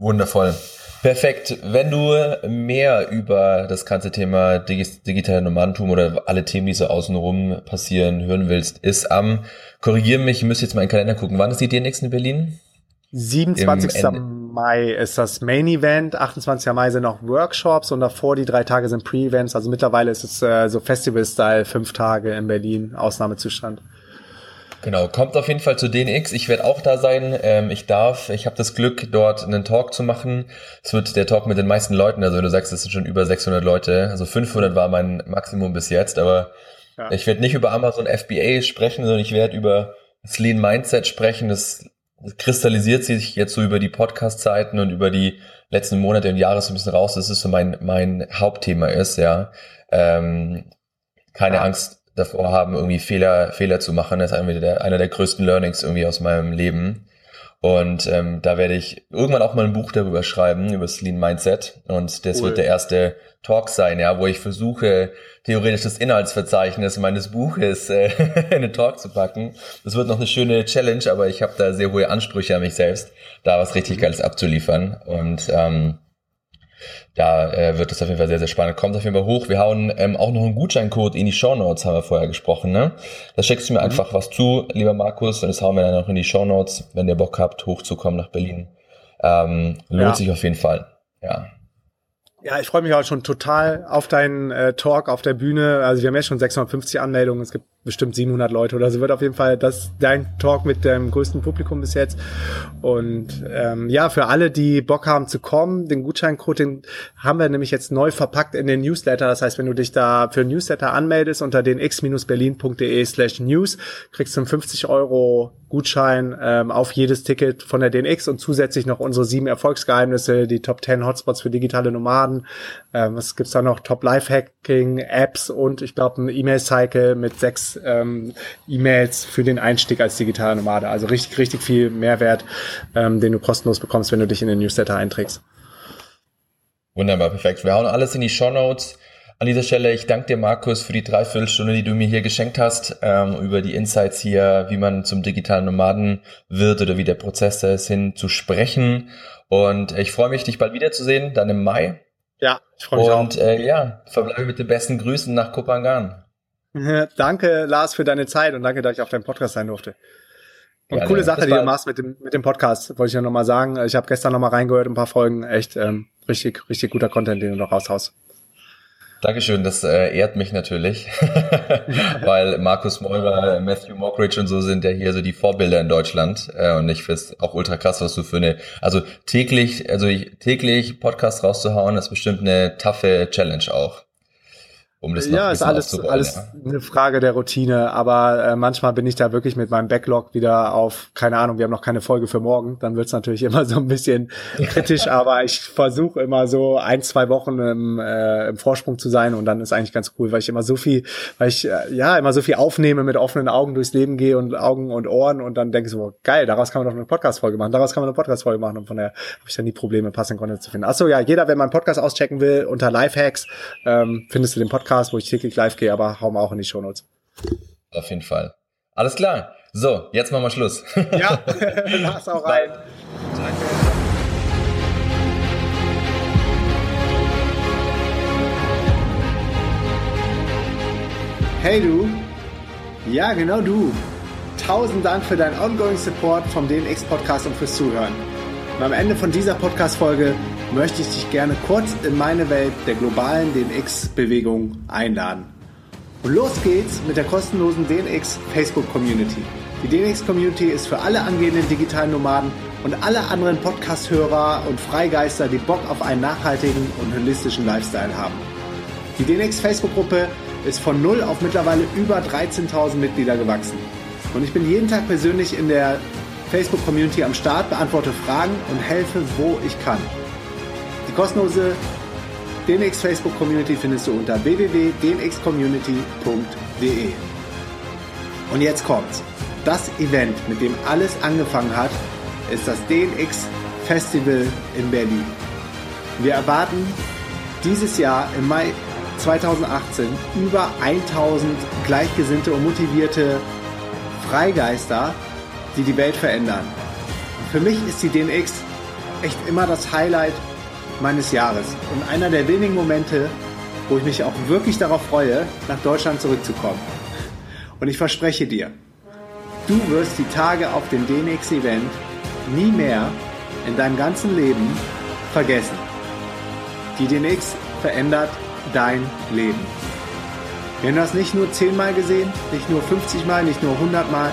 Speaker 1: Wundervoll. Perfekt. Wenn du mehr über das ganze Thema digitale Nomadentum oder alle Themen, die so außenrum passieren, hören willst, ist am, korrigier mich, ich müsste jetzt mal in den Kalender gucken. Wann ist die DNX in Berlin?
Speaker 2: 27. Mai ist das Main Event, 28. Mai sind noch Workshops und davor die drei Tage sind Pre-Events. Also mittlerweile ist es äh, so Festival-Style, fünf Tage in Berlin, Ausnahmezustand.
Speaker 1: Genau, kommt auf jeden Fall zu DNX. Ich werde auch da sein. Ähm, ich darf, ich habe das Glück, dort einen Talk zu machen. Es wird der Talk mit den meisten Leuten. Also du sagst, es sind schon über 600 Leute. Also 500 war mein Maximum bis jetzt. Aber ja. ich werde nicht über Amazon FBA sprechen, sondern ich werde über das Lean Mindset sprechen. Das, das kristallisiert sich jetzt so über die Podcast-Zeiten und über die letzten Monate und Jahre so ein bisschen raus. Das ist so mein mein Hauptthema ist ja. Ähm, keine ja. Angst davor haben, irgendwie Fehler, Fehler zu machen. Das ist einer der, einer der größten Learnings irgendwie aus meinem Leben. Und ähm, da werde ich irgendwann auch mal ein Buch darüber schreiben, über das Lean Mindset. Und das cool. wird der erste Talk sein, ja, wo ich versuche, theoretisch das Inhaltsverzeichnis meines Buches äh, in den Talk zu packen. Das wird noch eine schöne Challenge, aber ich habe da sehr hohe Ansprüche an mich selbst, da was richtig mhm. Geiles abzuliefern. Und ähm, da äh, wird es auf jeden Fall sehr, sehr spannend. Kommt auf jeden Fall hoch. Wir hauen ähm, auch noch einen Gutscheincode in die Show Notes, haben wir vorher gesprochen. Ne? Da schickst du mir mhm. einfach was zu, lieber Markus, und das hauen wir dann auch in die Show Notes, wenn ihr Bock habt, hochzukommen nach Berlin. Ähm, lohnt ja. sich auf jeden Fall. Ja.
Speaker 2: Ja, ich freue mich auch schon total auf deinen äh, Talk auf der Bühne. Also wir haben jetzt schon 650 Anmeldungen. Es gibt bestimmt 700 Leute oder so. Wird auf jeden Fall das dein Talk mit dem größten Publikum bis jetzt. Und ähm, ja, für alle, die Bock haben zu kommen, den Gutscheincode den haben wir nämlich jetzt neu verpackt in den Newsletter. Das heißt, wenn du dich da für Newsletter anmeldest unter den x-berlin.de slash news, kriegst du einen 50 Euro Gutschein ähm, auf jedes Ticket von der DNX und zusätzlich noch unsere sieben Erfolgsgeheimnisse, die Top 10 Hotspots für digitale Nomaden. Ähm, was gibt's da noch? Top Lifehacking, Apps und ich glaube ein E-Mail-Cycle mit sechs ähm, E-Mails für den Einstieg als digitaler Nomade. Also richtig, richtig viel Mehrwert, ähm, den du kostenlos bekommst, wenn du dich in den Newsletter einträgst.
Speaker 1: Wunderbar, perfekt. Wir hauen alles in die Show Notes. An dieser Stelle, ich danke dir, Markus, für die Dreiviertelstunde, die du mir hier geschenkt hast, ähm, über die Insights hier, wie man zum digitalen Nomaden wird oder wie der Prozess da ist, hin zu sprechen. Und ich freue mich, dich bald wiederzusehen, dann im Mai.
Speaker 2: Ja, ich freue mich
Speaker 1: Und, auch. Und äh, ja, verbleibe mit den besten Grüßen nach Kopangan.
Speaker 2: danke, Lars, für deine Zeit und danke, dass ich auf deinem Podcast sein durfte. Und ja, coole Sache, die du machst mit dem, mit dem Podcast, wollte ich ja nochmal sagen. Ich habe gestern nochmal reingehört, ein paar Folgen. Echt ähm, richtig, richtig guter Content, den du noch raushaust.
Speaker 1: Dankeschön, das äh, ehrt mich natürlich, weil Markus Meurer, Matthew Mockridge und so sind ja hier so die Vorbilder in Deutschland äh, und ich finde auch ultra krass, was du für eine, also täglich, also ich, täglich Podcast rauszuhauen, ist bestimmt eine taffe Challenge auch
Speaker 2: um das Ja, ist alles, alles ja. eine Frage der Routine, aber äh, manchmal bin ich da wirklich mit meinem Backlog wieder auf, keine Ahnung, wir haben noch keine Folge für morgen, dann wird's natürlich immer so ein bisschen kritisch, aber ich versuche immer so ein, zwei Wochen im, äh, im Vorsprung zu sein und dann ist eigentlich ganz cool, weil ich immer so viel, weil ich äh, ja immer so viel aufnehme, mit offenen Augen durchs Leben gehe und Augen und Ohren und dann denke ich so, geil, daraus kann man doch eine Podcast-Folge machen, daraus kann man eine Podcast-Folge machen und von daher habe ich dann nie Probleme, passenden Content zu finden. Achso, ja, jeder, wenn man Podcast auschecken will, unter Lifehacks ähm, findest du den Podcast Podcast, wo ich täglich live gehe, aber hauen wir auch in die Shownotes.
Speaker 1: Auf jeden Fall. Alles klar. So, jetzt machen wir Schluss.
Speaker 2: Ja, lass auch rein. Danke. Hey du. Ja, genau du. Tausend Dank für deinen ongoing Support vom DNX Podcast und fürs Zuhören. Und am Ende von dieser Podcast-Folge möchte ich dich gerne kurz in meine Welt der globalen DNX-Bewegung einladen. Und los geht's mit der kostenlosen DNX Facebook Community. Die DNX Community ist für alle angehenden digitalen Nomaden und alle anderen Podcast-Hörer und Freigeister, die Bock auf einen nachhaltigen und holistischen Lifestyle haben. Die DNX Facebook-Gruppe ist von null auf mittlerweile über 13.000 Mitglieder gewachsen. Und ich bin jeden Tag persönlich in der Facebook-Community am Start, beantworte Fragen und helfe, wo ich kann. Kostenlose DNX Facebook Community findest du unter www.dnxcommunity.de. Und jetzt kommt's. Das Event, mit dem alles angefangen hat, ist das DNX Festival in Berlin. Wir erwarten dieses Jahr im Mai 2018 über 1000 gleichgesinnte und motivierte Freigeister, die die Welt verändern. Für mich ist die DNX echt immer das Highlight meines Jahres und einer der wenigen Momente, wo ich mich auch wirklich darauf freue, nach Deutschland zurückzukommen. Und ich verspreche dir, du wirst die Tage auf dem DNX-Event nie mehr in deinem ganzen Leben vergessen. Die DNX verändert dein Leben. Wir haben das nicht nur 10 Mal gesehen, nicht nur 50 Mal, nicht nur 100 Mal,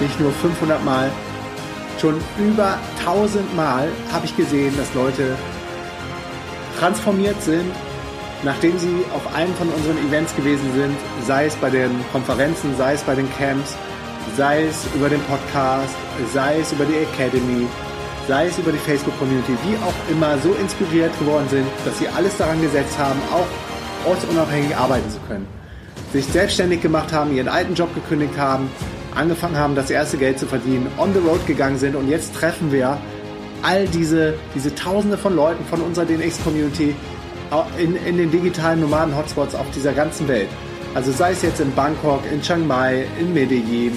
Speaker 2: nicht nur 500 Mal. Schon über 1000 Mal habe ich gesehen, dass Leute transformiert sind, nachdem sie auf einem von unseren Events gewesen sind, sei es bei den Konferenzen, sei es bei den Camps, sei es über den Podcast, sei es über die Academy, sei es über die Facebook-Community, wie auch immer, so inspiriert geworden sind, dass sie alles daran gesetzt haben, auch ortsunabhängig arbeiten zu können. Sich selbstständig gemacht haben, ihren alten Job gekündigt haben, angefangen haben, das erste Geld zu verdienen, on the road gegangen sind und jetzt treffen wir all diese, diese Tausende von Leuten von unserer DNX-Community in, in den digitalen Nomaden-Hotspots auf dieser ganzen Welt. Also sei es jetzt in Bangkok, in Chiang Mai, in Medellin,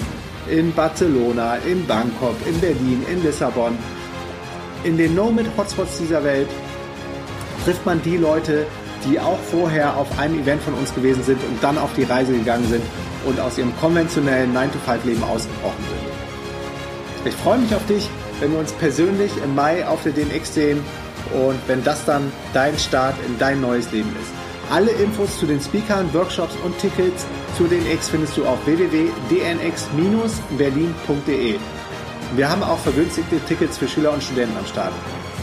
Speaker 2: in Barcelona, in Bangkok, in Berlin, in Lissabon. In den Nomad-Hotspots dieser Welt trifft man die Leute, die auch vorher auf einem Event von uns gewesen sind und dann auf die Reise gegangen sind und aus ihrem konventionellen 9-to-5-Leben ausgebrochen sind. Ich freue mich auf dich wenn wir uns persönlich im Mai auf der DNX sehen und wenn das dann dein Start in dein neues Leben ist. Alle Infos zu den Speakern, Workshops und Tickets zu DNX findest du auf www.dnx-berlin.de. Wir haben auch vergünstigte Tickets für Schüler und Studenten am Start.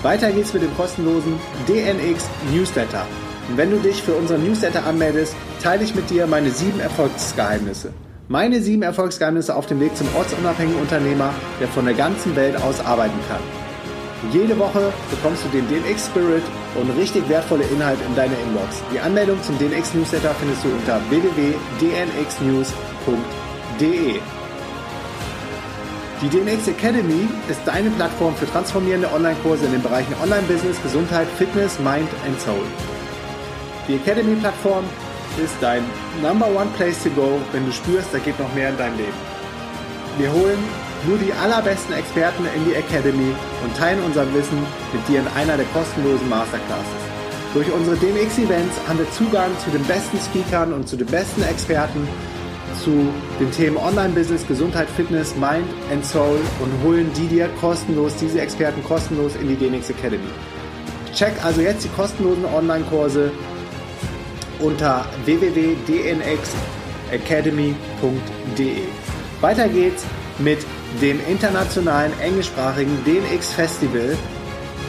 Speaker 2: Weiter geht's mit dem kostenlosen DNX Newsletter. Und wenn du dich für unseren Newsletter anmeldest, teile ich mit dir meine sieben Erfolgsgeheimnisse. Meine sieben Erfolgsgeheimnisse auf dem Weg zum ortsunabhängigen Unternehmer, der von der ganzen Welt aus arbeiten kann. Jede Woche bekommst du den DNX Spirit und richtig wertvolle Inhalte in deine Inbox. Die Anmeldung zum DNX Newsletter findest du unter www.dnxnews.de. Die DNX Academy ist deine Plattform für transformierende Online-Kurse in den Bereichen Online-Business, Gesundheit, Fitness, Mind and Soul. Die Academy-Plattform ist dein Number One Place to go, wenn du spürst, da geht noch mehr in deinem Leben. Wir holen nur die allerbesten Experten in die Academy und teilen unser Wissen mit dir in einer der kostenlosen Masterclasses. Durch unsere DMX-Events haben wir Zugang zu den besten Speakern und zu den besten Experten zu den Themen Online-Business, Gesundheit, Fitness, Mind and Soul und holen die dir kostenlos, diese Experten kostenlos in die DNX Academy. Check also jetzt die kostenlosen Online-Kurse unter www.dnxacademy.de. Weiter geht's mit dem internationalen englischsprachigen DNX Festival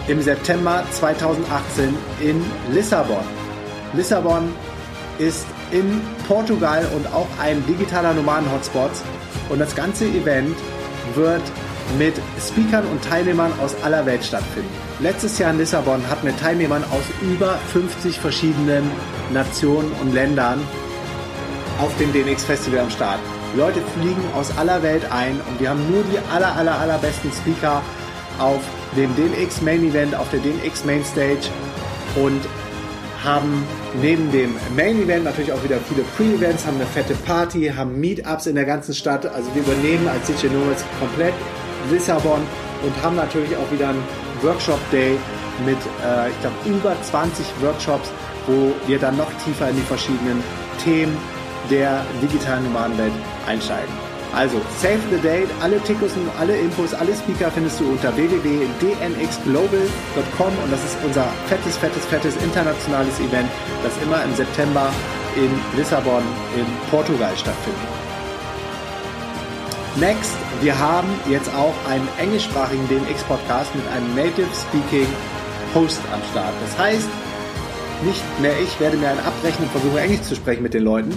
Speaker 2: im September 2018 in Lissabon. Lissabon ist in Portugal und auch ein digitaler Nomaden-Hotspot. Und das ganze Event wird mit Speakern und Teilnehmern aus aller Welt stattfinden. Letztes Jahr in Lissabon hatten wir Teilnehmern aus über 50 verschiedenen Nationen und Ländern auf dem DNX Festival am Start. Leute fliegen aus aller Welt ein und wir haben nur die aller, aller, allerbesten Speaker auf dem DNX Main Event, auf der DNX Main Stage und haben neben dem Main Event natürlich auch wieder viele Pre-Events, haben eine fette Party, haben Meetups in der ganzen Stadt. Also wir übernehmen als DJ Nomads komplett Lissabon und haben natürlich auch wieder einen Workshop Day mit, äh, ich glaube, über 20 Workshops, wo wir dann noch tiefer in die verschiedenen Themen der digitalen Nomadenwelt einsteigen. Also, save the date, alle Tickets und alle Infos, alle Speaker findest du unter www.dnxglobal.com und das ist unser fettes, fettes, fettes internationales Event, das immer im September in Lissabon in Portugal stattfindet. Next, wir haben jetzt auch einen englischsprachigen DNX-Podcast mit einem Native Speaking Host am Start. Das heißt, nicht mehr ich werde mir abrechnen und versuche Englisch zu sprechen mit den Leuten,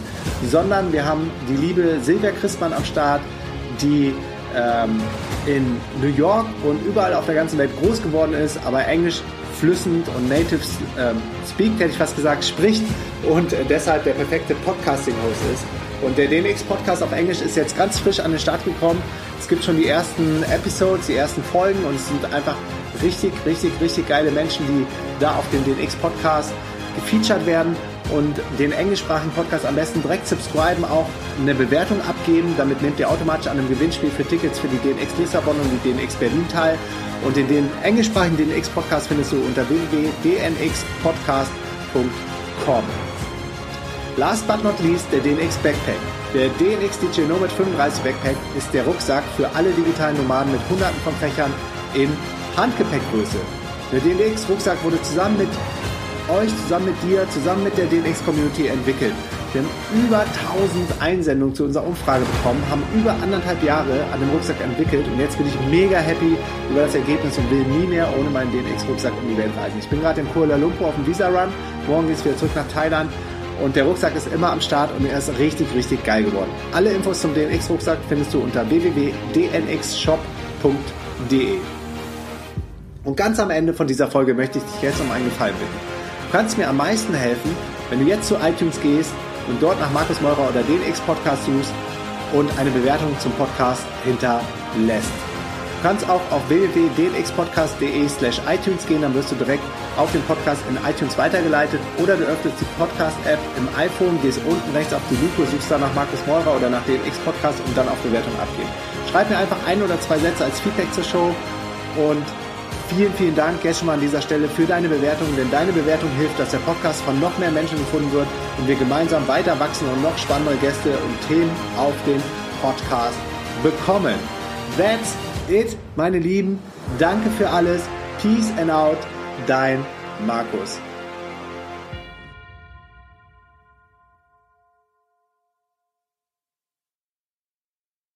Speaker 2: sondern wir haben die liebe Silvia Christmann am Start, die ähm, in New York und überall auf der ganzen Welt groß geworden ist, aber Englisch flüssend und native ähm, speak, hätte ich fast gesagt, spricht und äh, deshalb der perfekte Podcasting-Host ist. Und der DNX-Podcast auf Englisch ist jetzt ganz frisch an den Start gekommen. Es gibt schon die ersten Episodes, die ersten Folgen und es sind einfach richtig, richtig, richtig geile Menschen, die da auf dem DNX-Podcast gefeatured werden und den englischsprachigen Podcast am besten direkt subscriben, auch eine Bewertung abgeben. Damit nehmt ihr automatisch an einem Gewinnspiel für Tickets für die DNX Lissabon und die DNX Berlin teil. Und in den englischsprachigen DNX Podcast findest du unter www.dnxpodcast.com. Last but not least der DNX Backpack. Der DNX DJ Nomad 35 Backpack ist der Rucksack für alle digitalen Nomaden mit hunderten von Fächern in Handgepäckgröße. Der DNX Rucksack wurde zusammen mit euch, zusammen mit dir, zusammen mit der DNX-Community entwickelt. Wir haben über 1000 Einsendungen zu unserer Umfrage bekommen, haben über anderthalb Jahre an dem Rucksack entwickelt und jetzt bin ich mega happy über das Ergebnis und will nie mehr ohne meinen DNX-Rucksack um die Welt reisen. Ich bin gerade in Kuala Lumpur auf dem Visa-Run, morgen geht es wieder zurück nach Thailand und der Rucksack ist immer am Start und er ist richtig, richtig geil geworden. Alle Infos zum DNX-Rucksack findest du unter www.dnxshop.de. Und ganz am Ende von dieser Folge möchte ich dich jetzt um einen Gefallen bitten. Du kannst mir am meisten helfen, wenn du jetzt zu iTunes gehst und dort nach Markus Meurer oder den X-Podcast suchst und eine Bewertung zum Podcast hinterlässt. Du kannst auch auf www.dnxpodcast.de slash iTunes gehen, dann wirst du direkt auf den Podcast in iTunes weitergeleitet oder du öffnest die Podcast-App im iPhone, gehst unten rechts auf die Lupe, suchst dann nach Markus Meurer oder nach DNX Podcast und dann auf Bewertung abgeben. Schreib mir einfach ein oder zwei Sätze als Feedback zur Show und Vielen, vielen Dank jetzt schon mal an dieser Stelle für deine Bewertung, denn deine Bewertung hilft, dass der Podcast von noch mehr Menschen gefunden wird und wir gemeinsam weiter wachsen und noch spannendere Gäste und Themen auf den Podcast bekommen. That's it, meine Lieben. Danke für alles. Peace and out. Dein Markus.